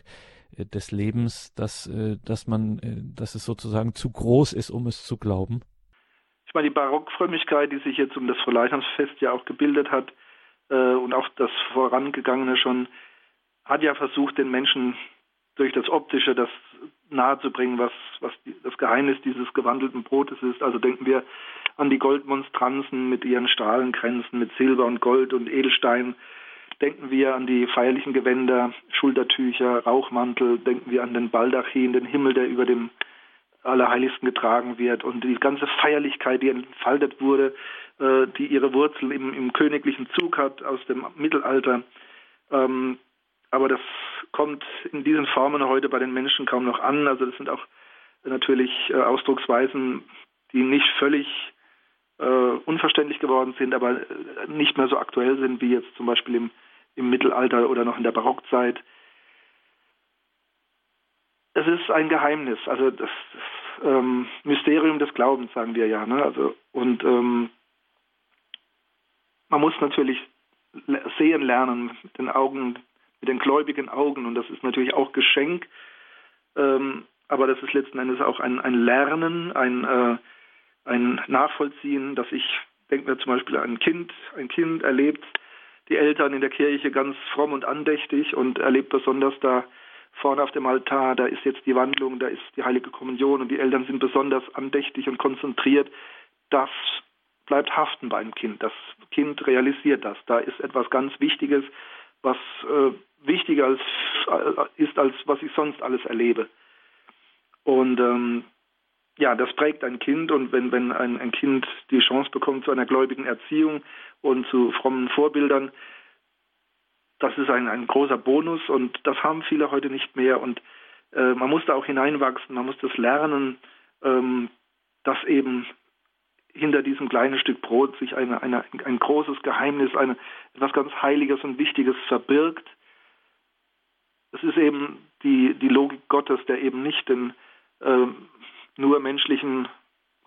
Speaker 1: äh, des Lebens, dass, äh, dass man, dass es sozusagen zu groß ist, um es zu glauben?
Speaker 2: Ich meine, die Barockfrömmigkeit, die sich jetzt um das Verleihungsfest ja auch gebildet hat äh, und auch das vorangegangene schon, hat ja versucht, den Menschen durch das Optische das nahezubringen, was, was die, das Geheimnis dieses gewandelten Brotes ist. Also denken wir an die Goldmonstranzen mit ihren Strahlenkränzen, mit Silber und Gold und Edelstein, Denken wir an die feierlichen Gewänder, Schultertücher, Rauchmantel, denken wir an den Baldachin, den Himmel, der über dem Allerheiligsten getragen wird und die ganze Feierlichkeit, die entfaltet wurde, äh, die ihre Wurzeln im, im, königlichen Zug hat aus dem Mittelalter. Ähm, aber das kommt in diesen Formen heute bei den Menschen kaum noch an. Also das sind auch natürlich äh, Ausdrucksweisen, die nicht völlig äh, unverständlich geworden sind, aber nicht mehr so aktuell sind wie jetzt zum Beispiel im im Mittelalter oder noch in der Barockzeit. Es ist ein Geheimnis, also das ähm, Mysterium des Glaubens, sagen wir ja. Ne? Also, und ähm, man muss natürlich sehen lernen mit den Augen, mit den gläubigen Augen und das ist natürlich auch Geschenk, ähm, aber das ist letzten Endes auch ein, ein Lernen, ein, äh, ein Nachvollziehen, dass ich, denke mir zum Beispiel, ein Kind, ein Kind erlebt, die Eltern in der Kirche ganz fromm und andächtig und erlebt besonders da vorne auf dem Altar, da ist jetzt die Wandlung, da ist die heilige Kommunion und die Eltern sind besonders andächtig und konzentriert. Das bleibt haften beim Kind. Das Kind realisiert das. Da ist etwas ganz Wichtiges, was äh, wichtiger als, äh, ist, als was ich sonst alles erlebe. Und ähm, ja, das prägt ein Kind und wenn, wenn ein, ein Kind die Chance bekommt zu einer gläubigen Erziehung und zu frommen Vorbildern. Das ist ein, ein großer Bonus und das haben viele heute nicht mehr. Und äh, man muss da auch hineinwachsen, man muss das lernen, ähm, dass eben hinter diesem kleinen Stück Brot sich eine, eine, ein großes Geheimnis, eine, etwas ganz Heiliges und Wichtiges verbirgt. Es ist eben die, die Logik Gottes, der eben nicht den äh, nur menschlichen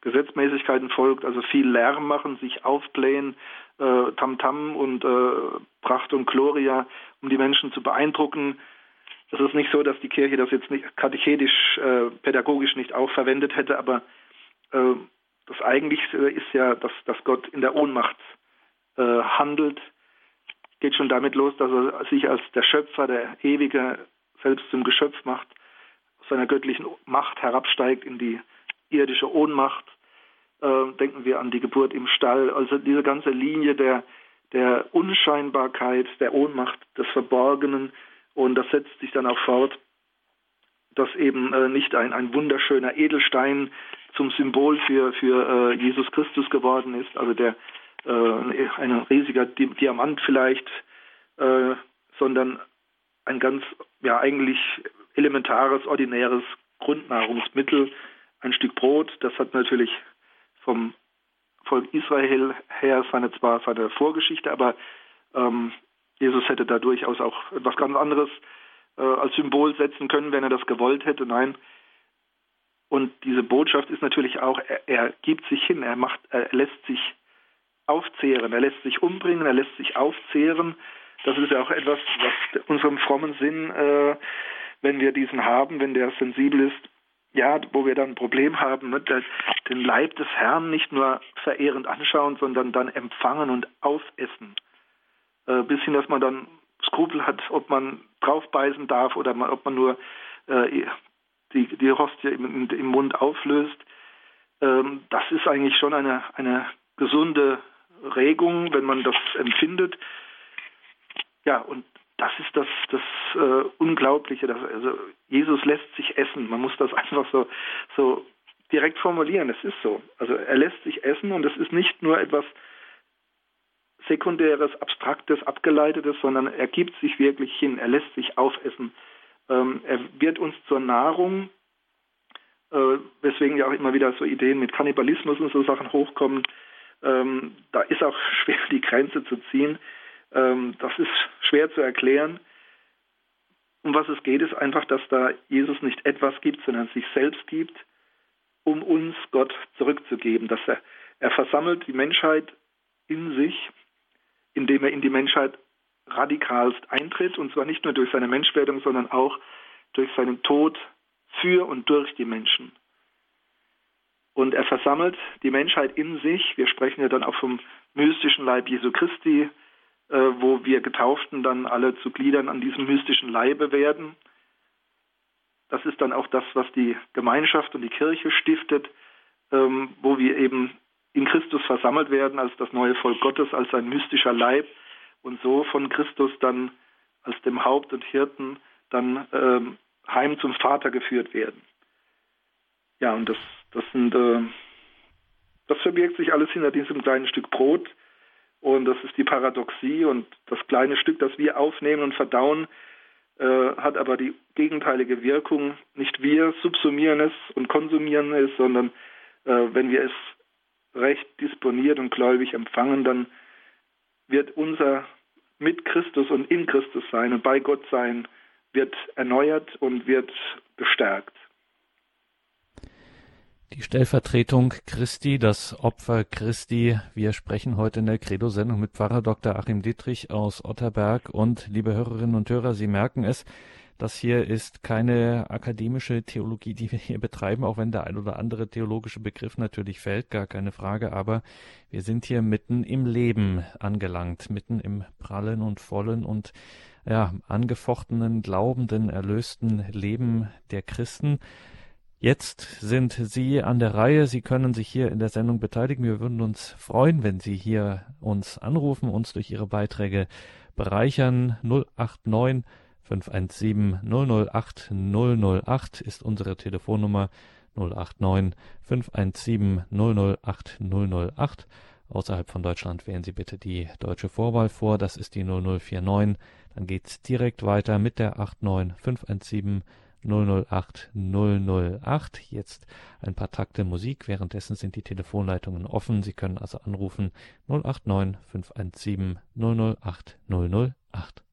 Speaker 2: Gesetzmäßigkeiten folgt, also viel Lärm machen, sich aufblähen, äh, Tamtam und äh, Pracht und Gloria, um die Menschen zu beeindrucken. Es ist nicht so, dass die Kirche das jetzt nicht katechetisch, äh, pädagogisch nicht auch verwendet hätte, aber das Eigentliche ist ja, dass, dass Gott in der Ohnmacht handelt. Geht schon damit los, dass er sich als der Schöpfer, der Ewige, selbst zum Geschöpf macht, aus seiner göttlichen Macht herabsteigt in die irdische Ohnmacht. Äh, denken wir an die Geburt im Stall. Also diese ganze Linie der, der Unscheinbarkeit, der Ohnmacht, des Verborgenen. Und das setzt sich dann auch fort, dass eben äh, nicht ein, ein wunderschöner Edelstein zum Symbol für, für äh, Jesus Christus geworden ist, also der äh, ein riesiger Diamant vielleicht, äh, sondern ein ganz, ja eigentlich elementares, ordinäres Grundnahrungsmittel, ein Stück Brot, das hat natürlich vom Volk Israel her seine zwar seine Vorgeschichte, aber ähm, Jesus hätte da durchaus auch etwas ganz anderes äh, als Symbol setzen können, wenn er das gewollt hätte. Nein. Und diese Botschaft ist natürlich auch, er, er gibt sich hin, er macht, er lässt sich aufzehren, er lässt sich umbringen, er lässt sich aufzehren. Das ist ja auch etwas, was unserem frommen Sinn, äh, wenn wir diesen haben, wenn der sensibel ist, ja, wo wir dann ein Problem haben, ne, den Leib des Herrn nicht nur verehrend anschauen, sondern dann empfangen und aufessen. Äh, bis hin, dass man dann Skrupel hat, ob man draufbeißen darf oder man, ob man nur äh, die, die Hostie im, im Mund auflöst. Ähm, das ist eigentlich schon eine, eine gesunde Regung, wenn man das empfindet. Ja, und das ist das, das äh, Unglaubliche. Dass, also Jesus lässt sich essen. Man muss das einfach so, so direkt formulieren. Es ist so. Also er lässt sich essen und es ist nicht nur etwas sekundäres, abstraktes, abgeleitetes, sondern er gibt sich wirklich hin. Er lässt sich aufessen. Ähm, er wird uns zur Nahrung, äh, weswegen ja auch immer wieder so Ideen mit Kannibalismus und so Sachen hochkommen. Ähm, da ist auch schwer die Grenze zu ziehen. Ähm, das ist schwer zu erklären. Um was es geht, ist einfach, dass da Jesus nicht etwas gibt, sondern sich selbst gibt, um uns Gott zurückzugeben. Dass er, er versammelt die Menschheit in sich, indem er in die Menschheit radikalst eintritt, und zwar nicht nur durch seine Menschwerdung, sondern auch durch seinen Tod für und durch die Menschen. Und er versammelt die Menschheit in sich. Wir sprechen ja dann auch vom mystischen Leib Jesu Christi, äh, wo wir Getauften dann alle zu Gliedern an diesem mystischen Leibe werden. Das ist dann auch das, was die Gemeinschaft und die Kirche stiftet, ähm, wo wir eben in Christus versammelt werden als das neue Volk Gottes, als ein mystischer Leib und so von Christus dann als dem Haupt und Hirten dann ähm, heim zum Vater geführt werden. Ja, und das, das sind, äh, das verbirgt sich alles hinter diesem kleinen Stück Brot. Und das ist die Paradoxie und das kleine Stück, das wir aufnehmen und verdauen, äh, hat aber die gegenteilige Wirkung. Nicht wir subsumieren es und konsumieren es, sondern äh, wenn wir es recht disponiert und gläubig empfangen, dann wird unser mit Christus und in Christus sein und bei Gott sein, wird erneuert und wird gestärkt.
Speaker 1: Die Stellvertretung Christi, das Opfer Christi. Wir sprechen heute in der Credo-Sendung mit Pfarrer Dr. Achim Dietrich aus Otterberg. Und liebe Hörerinnen und Hörer, Sie merken es, das hier ist keine akademische Theologie, die wir hier betreiben, auch wenn der ein oder andere theologische Begriff natürlich fällt, gar keine Frage. Aber wir sind hier mitten im Leben angelangt, mitten im prallen und vollen und ja, angefochtenen, glaubenden, erlösten Leben der Christen. Jetzt sind Sie an der Reihe. Sie können sich hier in der Sendung beteiligen. Wir würden uns freuen, wenn Sie hier uns anrufen, uns durch Ihre Beiträge bereichern. 089 517 008 008 ist unsere Telefonnummer 089 517 008 008 Außerhalb von Deutschland wählen Sie bitte die deutsche Vorwahl vor. Das ist die 0049. Dann geht's direkt weiter mit der 89517 008 008. Jetzt ein paar Takte Musik. Währenddessen sind die Telefonleitungen offen. Sie können also anrufen 089 517 008 008.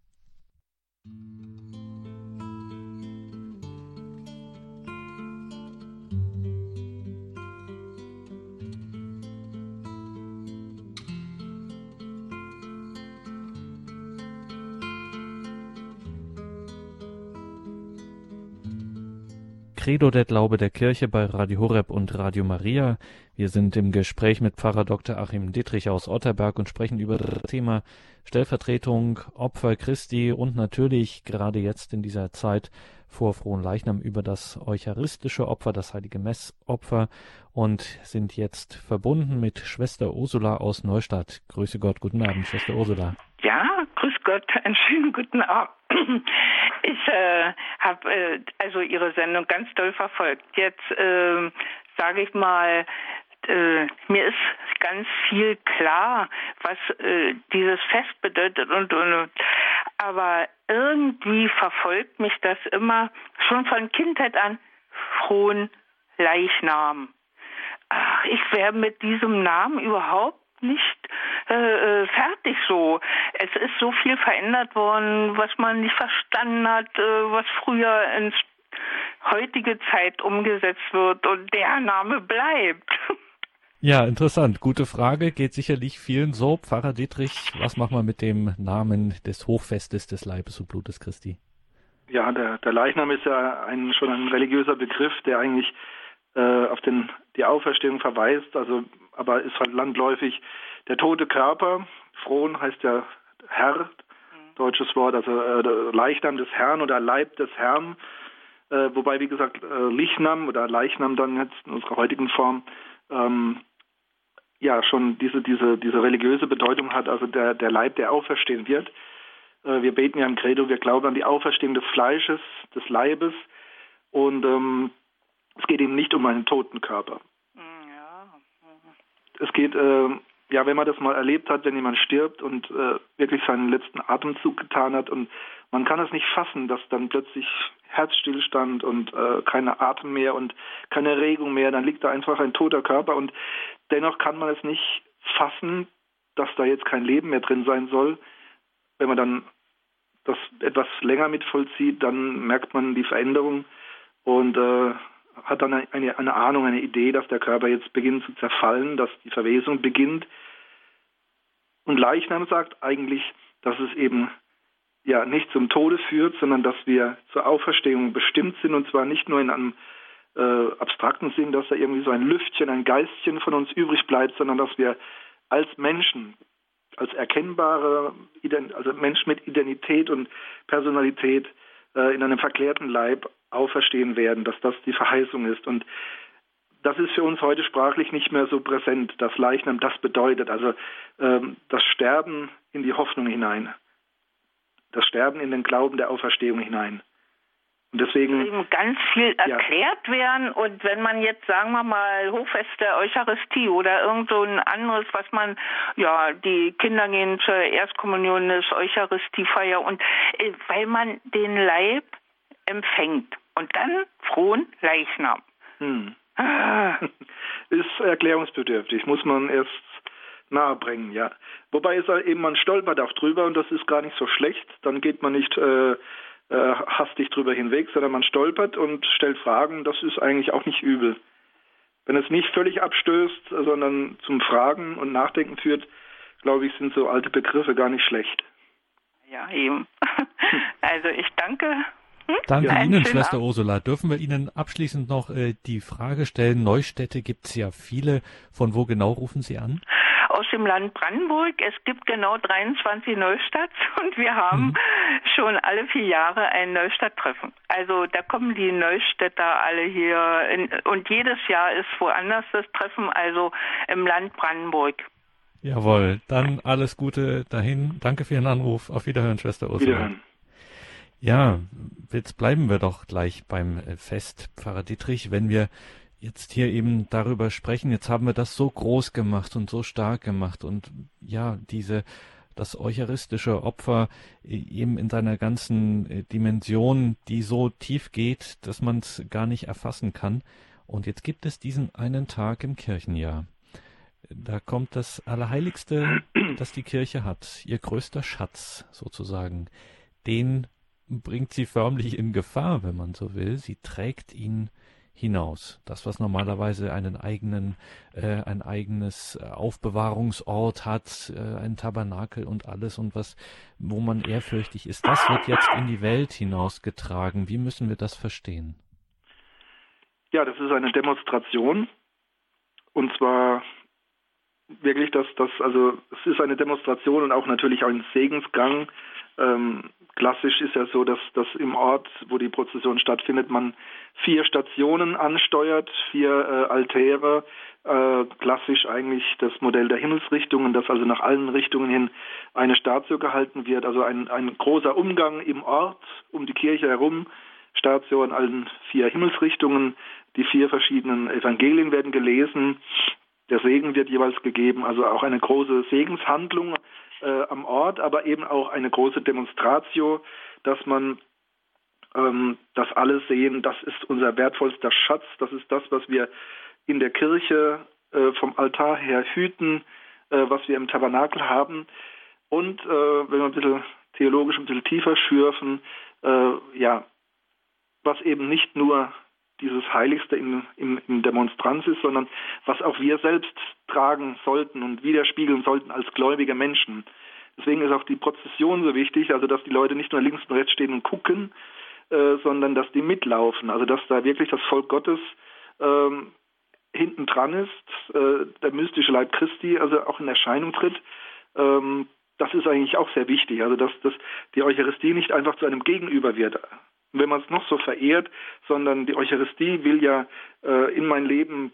Speaker 1: Credo der Glaube der Kirche bei Radio Horeb und Radio Maria. Wir sind im Gespräch mit Pfarrer Dr. Achim Dittrich aus Otterberg und sprechen über das Thema Stellvertretung, Opfer Christi und natürlich gerade jetzt in dieser Zeit vor Frohen Leichnam über das eucharistische Opfer, das heilige Messopfer und sind jetzt verbunden mit Schwester Ursula aus Neustadt. Grüße Gott, guten Abend, Schwester Ursula.
Speaker 3: Ja, grüß Gott, einen schönen guten Abend. Ich äh, habe äh, also Ihre Sendung ganz doll verfolgt. Jetzt äh, sage ich mal, äh, mir ist ganz viel klar, was äh, dieses Fest bedeutet und, und aber irgendwie verfolgt mich das immer schon von Kindheit an frohen Leichnam. Ach, ich wäre mit diesem Namen überhaupt nicht äh, äh, fertig so. Es ist so viel verändert worden, was man nicht verstanden hat, äh, was früher ins heutige Zeit umgesetzt wird und der Name bleibt.
Speaker 1: Ja, interessant. Gute Frage. Geht sicherlich vielen so. Pfarrer Dietrich, was machen wir mit dem Namen des Hochfestes des Leibes und Blutes Christi?
Speaker 2: Ja, der, der Leichnam ist ja ein, schon ein religiöser Begriff, der eigentlich äh, auf den, die Auferstehung verweist, also aber ist halt landläufig der tote Körper. Frohn heißt ja Herr, mhm. deutsches Wort, also äh, Leichnam des Herrn oder Leib des Herrn. Äh, wobei, wie gesagt, äh, Lichnam oder Leichnam dann jetzt in unserer heutigen Form ähm, ja schon diese, diese, diese religiöse Bedeutung hat, also der, der Leib, der auferstehen wird. Äh, wir beten ja im Credo, wir glauben an die Auferstehung des Fleisches, des Leibes und ähm, es geht eben nicht um einen toten Körper. Es geht, äh, ja, wenn man das mal erlebt hat, wenn jemand stirbt und äh, wirklich seinen letzten Atemzug getan hat und man kann es nicht fassen, dass dann plötzlich Herzstillstand und äh, keine Atem mehr und keine Regung mehr, dann liegt da einfach ein toter Körper und dennoch kann man es nicht fassen, dass da jetzt kein Leben mehr drin sein soll. Wenn man dann das etwas länger mit vollzieht, dann merkt man die Veränderung und äh, hat dann eine, eine Ahnung, eine Idee, dass der Körper jetzt beginnt zu zerfallen, dass die Verwesung beginnt. Und Leichnam sagt eigentlich, dass es eben ja nicht zum Tode führt, sondern dass wir zur Auferstehung bestimmt sind und zwar nicht nur in einem äh, abstrakten Sinn, dass da irgendwie so ein Lüftchen, ein Geistchen von uns übrig bleibt, sondern dass wir als Menschen, als erkennbare, also Mensch mit Identität und Personalität äh, in einem verklärten Leib auferstehen werden, dass das die Verheißung ist. Und das ist für uns heute sprachlich nicht mehr so präsent, dass Leichnam das bedeutet, also ähm, das Sterben in die Hoffnung hinein, das Sterben in den Glauben der Auferstehung hinein.
Speaker 3: Und deswegen eben ganz viel erklärt ja. werden und wenn man jetzt sagen wir mal Hochfest der Eucharistie oder irgend so ein anderes, was man ja die Kinder gehen zur Erstkommunion des Eucharistiefeier und äh, weil man den Leib empfängt und dann frohen Leichnam. Hm.
Speaker 2: Ah. Ist erklärungsbedürftig, muss man erst nahebringen, ja. Wobei es eben, man stolpert auch drüber und das ist gar nicht so schlecht. Dann geht man nicht äh, äh, hastig drüber hinweg, sondern man stolpert und stellt Fragen. Das ist eigentlich auch nicht übel. Wenn es nicht völlig abstößt, sondern zum Fragen und Nachdenken führt, glaube ich, sind so alte Begriffe gar nicht schlecht.
Speaker 3: Ja, eben. Also ich danke
Speaker 1: Danke ja, Ihnen, Schwester Abend. Ursula. Dürfen wir Ihnen abschließend noch äh, die Frage stellen, Neustädte gibt es ja viele. Von wo genau rufen Sie an?
Speaker 3: Aus dem Land Brandenburg. Es gibt genau 23 Neustadts und wir haben mhm. schon alle vier Jahre ein Neustadttreffen. Also da kommen die Neustädter alle hier in, und jedes Jahr ist woanders das Treffen, also im Land Brandenburg.
Speaker 1: Jawohl, dann alles Gute dahin. Danke für Ihren Anruf. Auf Wiederhören, Schwester Ursula. Wiederhören. Ja, jetzt bleiben wir doch gleich beim äh, Fest, Pfarrer Dietrich, wenn wir jetzt hier eben darüber sprechen. Jetzt haben wir das so groß gemacht und so stark gemacht und ja, diese das eucharistische Opfer äh, eben in seiner ganzen äh, Dimension, die so tief geht, dass man es gar nicht erfassen kann. Und jetzt gibt es diesen einen Tag im Kirchenjahr. Da kommt das Allerheiligste, das die Kirche hat, ihr größter Schatz sozusagen. Den bringt sie förmlich in Gefahr, wenn man so will. Sie trägt ihn hinaus. Das, was normalerweise einen eigenen, äh, ein eigenes Aufbewahrungsort hat, äh, ein Tabernakel und alles und was, wo man ehrfürchtig ist, das wird jetzt in die Welt hinausgetragen. Wie müssen wir das verstehen?
Speaker 2: Ja, das ist eine Demonstration. Und zwar wirklich, dass das, also es ist eine Demonstration und auch natürlich ein Segensgang. Ähm, klassisch ist ja so, dass, dass im Ort, wo die Prozession stattfindet, man vier Stationen ansteuert, vier äh, Altäre. Äh, klassisch eigentlich das Modell der Himmelsrichtungen, dass also nach allen Richtungen hin eine Statue gehalten wird. Also ein, ein großer Umgang im Ort, um die Kirche herum. Statue an allen vier Himmelsrichtungen. Die vier verschiedenen Evangelien werden gelesen. Der Segen wird jeweils gegeben, also auch eine große Segenshandlung äh, am Ort, aber eben auch eine große Demonstratio, dass man ähm, das alles sehen, das ist unser wertvollster Schatz, das ist das, was wir in der Kirche äh, vom Altar her hüten, äh, was wir im Tabernakel haben. Und äh, wenn wir ein bisschen theologisch ein bisschen tiefer schürfen, äh, ja, was eben nicht nur dieses Heiligste in, in, in Demonstranz ist, sondern was auch wir selbst tragen sollten und widerspiegeln sollten als gläubige Menschen. Deswegen ist auch die Prozession so wichtig, also dass die Leute nicht nur links und rechts stehen und gucken, äh, sondern dass die mitlaufen, also dass da wirklich das Volk Gottes ähm, hinten dran ist, äh, der mystische Leib Christi also auch in Erscheinung tritt. Ähm, das ist eigentlich auch sehr wichtig, also dass, dass die Eucharistie nicht einfach zu einem Gegenüber wird wenn man es noch so verehrt, sondern die Eucharistie will ja äh, in mein Leben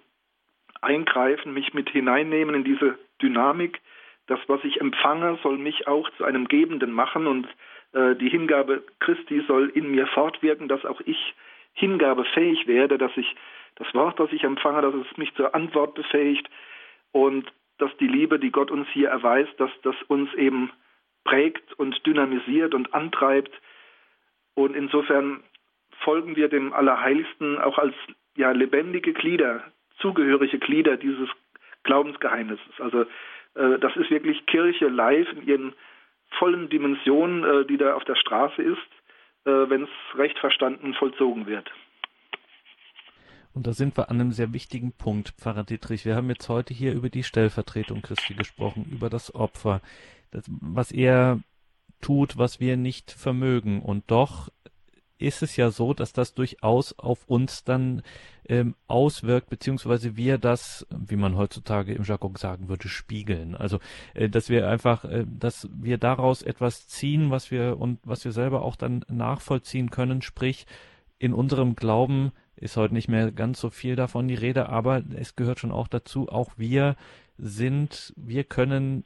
Speaker 2: eingreifen, mich mit hineinnehmen in diese Dynamik. Das, was ich empfange, soll mich auch zu einem Gebenden machen und äh, die Hingabe Christi soll in mir fortwirken, dass auch ich hingabefähig werde, dass ich das Wort, das ich empfange, dass es mich zur Antwort befähigt und dass die Liebe, die Gott uns hier erweist, dass das uns eben prägt und dynamisiert und antreibt, und insofern folgen wir dem Allerheiligsten auch als ja, lebendige Glieder, zugehörige Glieder dieses Glaubensgeheimnisses. Also äh, das ist wirklich Kirche live in ihren vollen Dimensionen, äh, die da auf der Straße ist, äh, wenn es recht verstanden vollzogen wird.
Speaker 1: Und da sind wir an einem sehr wichtigen Punkt, Pfarrer Dietrich. Wir haben jetzt heute hier über die Stellvertretung Christi gesprochen, über das Opfer, das, was er tut, was wir nicht vermögen. Und doch ist es ja so, dass das durchaus auf uns dann ähm, auswirkt, beziehungsweise wir das, wie man heutzutage im Jargon sagen würde, spiegeln. Also, äh, dass wir einfach, äh, dass wir daraus etwas ziehen, was wir und was wir selber auch dann nachvollziehen können, sprich, in unserem Glauben ist heute nicht mehr ganz so viel davon die Rede, aber es gehört schon auch dazu, auch wir sind, wir können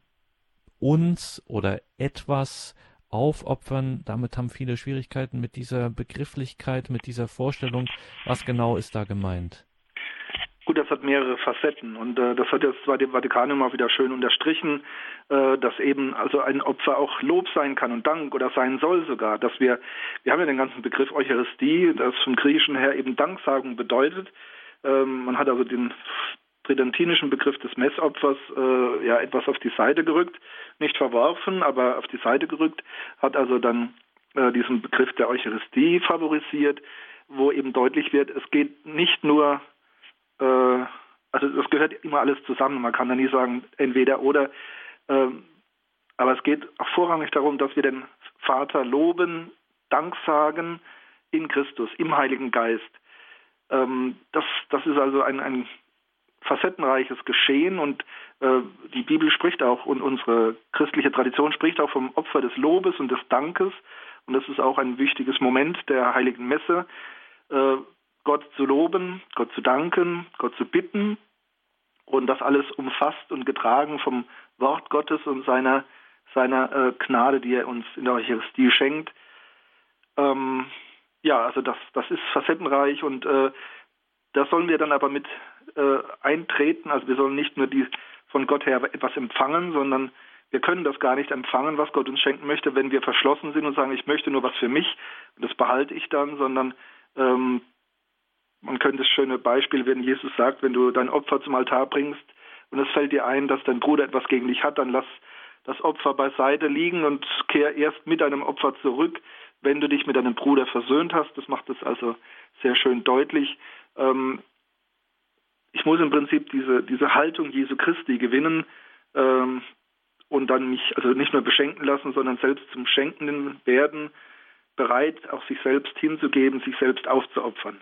Speaker 1: uns oder etwas aufopfern. Damit haben viele Schwierigkeiten mit dieser Begrifflichkeit, mit dieser Vorstellung. Was genau ist da gemeint?
Speaker 2: Gut, das hat mehrere Facetten und äh, das hat jetzt zwar dem Vatikan immer wieder schön unterstrichen, äh, dass eben also ein Opfer auch Lob sein kann und Dank oder sein soll sogar, dass wir, wir haben ja den ganzen Begriff Eucharistie, das vom Griechischen her eben Danksagung bedeutet. Ähm, man hat also den tridentinischen Begriff des Messopfers äh, ja etwas auf die Seite gerückt, nicht verworfen, aber auf die Seite gerückt, hat also dann äh, diesen Begriff der Eucharistie favorisiert, wo eben deutlich wird, es geht nicht nur, äh, also das gehört immer alles zusammen, man kann da nie sagen entweder oder, äh, aber es geht auch vorrangig darum, dass wir den Vater loben, Dank sagen in Christus, im Heiligen Geist. Ähm, das, das ist also ein, ein facettenreiches Geschehen und äh, die Bibel spricht auch und unsere christliche Tradition spricht auch vom Opfer des Lobes und des Dankes und das ist auch ein wichtiges Moment der heiligen Messe, äh, Gott zu loben, Gott zu danken, Gott zu bitten und das alles umfasst und getragen vom Wort Gottes und seiner, seiner äh, Gnade, die er uns in der Eucharistie schenkt. Ähm, ja, also das, das ist facettenreich und äh, da sollen wir dann aber mit äh, eintreten. Also wir sollen nicht nur die von Gott her etwas empfangen, sondern wir können das gar nicht empfangen, was Gott uns schenken möchte, wenn wir verschlossen sind und sagen, ich möchte nur was für mich und das behalte ich dann, sondern ähm, man könnte das schöne Beispiel, wenn Jesus sagt, wenn du dein Opfer zum Altar bringst und es fällt dir ein, dass dein Bruder etwas gegen dich hat, dann lass das Opfer beiseite liegen und kehr erst mit deinem Opfer zurück, wenn du dich mit deinem Bruder versöhnt hast. Das macht es also sehr schön deutlich. Ähm, ich muss im Prinzip diese, diese Haltung Jesu Christi gewinnen ähm, und dann mich also nicht nur beschenken lassen, sondern selbst zum Schenkenden werden, bereit, auch sich selbst hinzugeben, sich selbst aufzuopfern.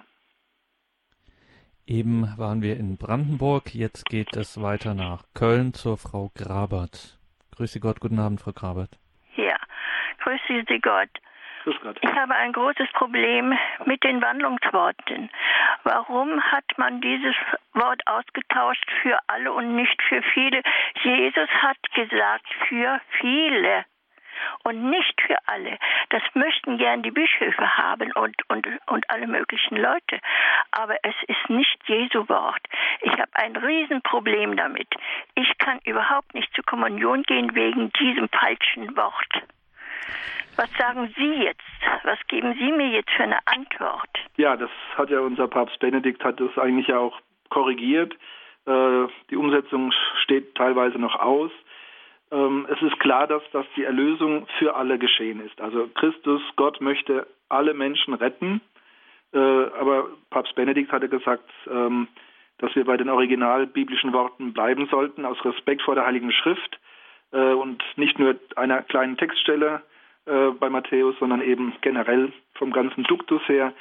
Speaker 1: Eben waren wir in Brandenburg, jetzt geht es weiter nach Köln zur Frau Grabert. Grüße Gott, guten Abend, Frau Grabert.
Speaker 4: Ja, grüße Sie Gott.
Speaker 2: Grüß Gott.
Speaker 4: Ich habe ein großes Problem mit den Wandlungsworten. Warum hat man dieses Wort ausgetauscht für alle und nicht für viele? Jesus hat gesagt für viele und nicht für alle. Das möchten gern die Bischöfe haben und, und, und alle möglichen Leute. Aber es ist nicht Jesu Wort. Ich habe ein Riesenproblem damit. Ich kann überhaupt nicht zur Kommunion gehen wegen diesem falschen Wort. Was sagen Sie jetzt? Was geben Sie mir jetzt für eine Antwort?
Speaker 2: Ja, das hat ja unser Papst Benedikt hat das eigentlich ja auch korrigiert. Äh, die Umsetzung steht teilweise noch aus. Ähm, es ist klar, dass, dass die Erlösung für alle geschehen ist. Also Christus, Gott möchte alle Menschen retten. Äh, aber Papst Benedikt hatte gesagt, ähm, dass wir bei den original biblischen Worten bleiben sollten, aus Respekt vor der Heiligen Schrift äh, und nicht nur einer kleinen Textstelle äh, bei Matthäus, sondern eben generell vom ganzen Duktus her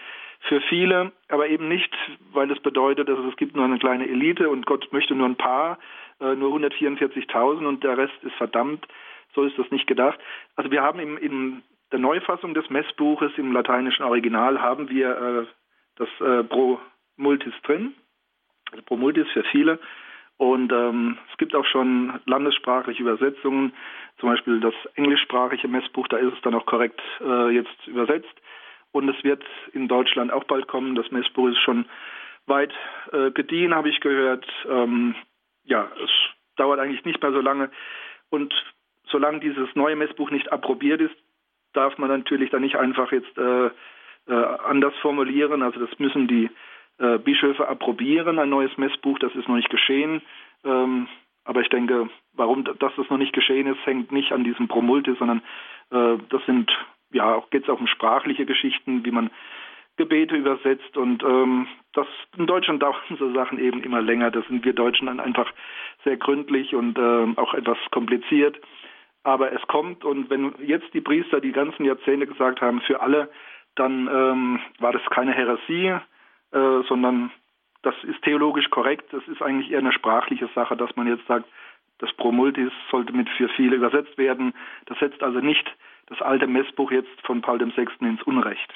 Speaker 2: für viele, aber eben nicht, weil es bedeutet, dass es gibt nur eine kleine Elite und Gott möchte nur ein paar, äh, nur 144.000 und der Rest ist verdammt. So ist das nicht gedacht. Also wir haben im, in der Neufassung des Messbuches im lateinischen Original haben wir äh, das äh, Pro Multis drin, also Pro Multis für viele. Und ähm, es gibt auch schon landessprachliche Übersetzungen, zum Beispiel das englischsprachige Messbuch, da ist es dann auch korrekt äh, jetzt übersetzt. Und es wird in Deutschland auch bald kommen. Das Messbuch ist schon weit äh, gediehen, habe ich gehört. Ähm, ja, es dauert eigentlich nicht mehr so lange. Und solange dieses neue Messbuch nicht approbiert ist, darf man natürlich dann nicht einfach jetzt äh, äh, anders formulieren. Also das müssen die äh, Bischöfe approbieren, ein neues Messbuch. Das ist noch nicht geschehen. Ähm, aber ich denke, warum dass das noch nicht geschehen ist, hängt nicht an diesem Promulte, sondern äh, das sind ja auch geht es auch um sprachliche Geschichten, wie man Gebete übersetzt und ähm, das in Deutschland dauern so Sachen eben immer länger. Da sind wir Deutschen dann einfach sehr gründlich und äh, auch etwas kompliziert. Aber es kommt und wenn jetzt die Priester die ganzen Jahrzehnte gesagt haben, für alle, dann ähm, war das keine Häresie, äh, sondern das ist theologisch korrekt. Das ist eigentlich eher eine sprachliche Sache, dass man jetzt sagt, das Promultis sollte mit für viele übersetzt werden. Das setzt also nicht das alte Messbuch jetzt von Paul VI. ins Unrecht.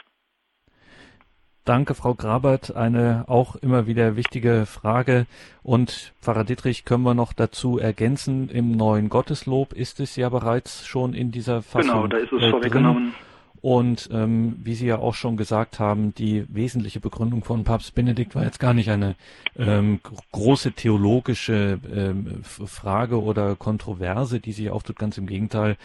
Speaker 1: Danke, Frau Grabert. Eine auch immer wieder wichtige Frage. Und Pfarrer Dittrich können wir noch dazu ergänzen, im neuen Gotteslob ist es ja bereits schon in dieser Fassung.
Speaker 2: Genau, da ist es äh, vorweggenommen.
Speaker 1: Und ähm, wie Sie ja auch schon gesagt haben, die wesentliche Begründung von Papst Benedikt war jetzt gar nicht eine ähm, große theologische ähm, Frage oder Kontroverse, die sich auftut, ganz im Gegenteil,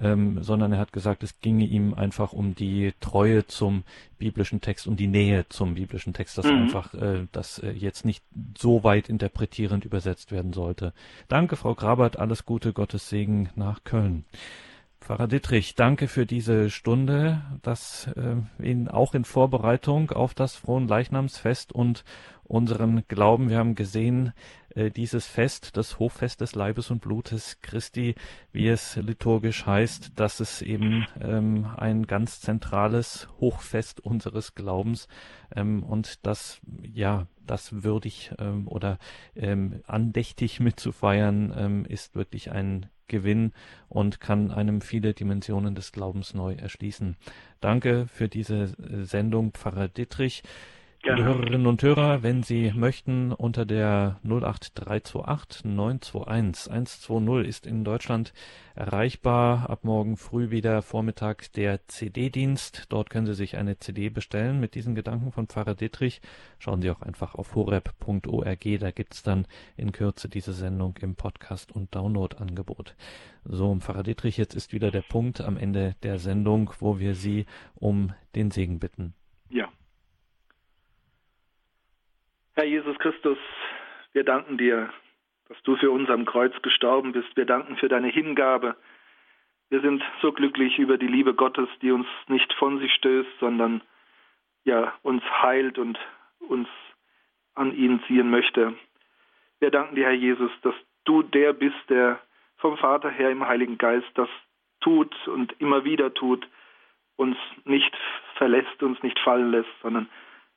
Speaker 1: ähm, sondern er hat gesagt, es ginge ihm einfach um die Treue zum biblischen Text, um die Nähe zum biblischen Text, dass mhm. einfach äh, das äh, jetzt nicht so weit interpretierend übersetzt werden sollte. Danke, Frau Grabert, alles Gute, Gottes Segen nach Köln. Pfarrer Dittrich, danke für diese Stunde, das äh, in, auch in Vorbereitung auf das Frohen-Leichnamsfest und unseren Glauben. Wir haben gesehen, äh, dieses Fest, das Hochfest des Leibes und Blutes Christi, wie es liturgisch heißt, dass es eben ähm, ein ganz zentrales Hochfest unseres Glaubens ähm, und das ja das würdig ähm, oder ähm, andächtig mitzufeiern ähm, ist wirklich ein Gewinn und kann einem viele Dimensionen des Glaubens neu erschließen. Danke für diese äh, Sendung, Pfarrer Dittrich. Liebe Hörerinnen und Hörer, wenn Sie möchten, unter der 08328 921 120 ist in Deutschland erreichbar. Ab morgen früh wieder Vormittag der CD-Dienst. Dort können Sie sich eine CD bestellen mit diesen Gedanken von Pfarrer Dittrich. Schauen Sie auch einfach auf horeb.org. Da gibt's dann in Kürze diese Sendung im Podcast- und Download-Angebot. So, Pfarrer Dittrich, jetzt ist wieder der Punkt am Ende der Sendung, wo wir Sie um den Segen bitten.
Speaker 2: Ja. Herr Jesus Christus, wir danken dir, dass du für uns am Kreuz gestorben bist. Wir danken für deine Hingabe. Wir sind so glücklich über die Liebe Gottes, die uns nicht von sich stößt, sondern ja, uns heilt und uns an ihn ziehen möchte. Wir danken dir, Herr Jesus, dass du der bist, der vom Vater her im Heiligen Geist das tut und immer wieder tut, uns nicht verlässt, uns nicht fallen lässt, sondern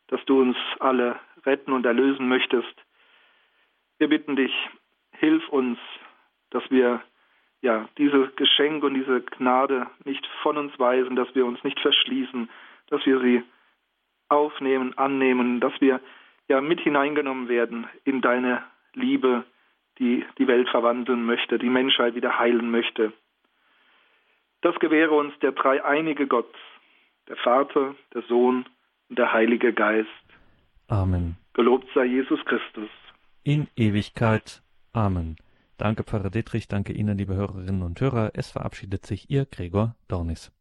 Speaker 2: dass du uns alle retten und erlösen möchtest. Wir bitten dich, hilf uns, dass wir ja dieses Geschenk und diese Gnade nicht von uns weisen, dass wir uns nicht verschließen, dass wir sie aufnehmen, annehmen, dass wir ja mit hineingenommen werden in deine Liebe, die die Welt verwandeln möchte, die Menschheit wieder heilen möchte. Das gewähre uns der dreieinige Gott, der Vater, der Sohn und der Heilige Geist.
Speaker 1: Amen.
Speaker 2: Gelobt sei Jesus Christus.
Speaker 1: In Ewigkeit. Amen. Danke, Pfarrer Dietrich. Danke Ihnen, liebe Hörerinnen und Hörer. Es verabschiedet sich Ihr Gregor Dornis.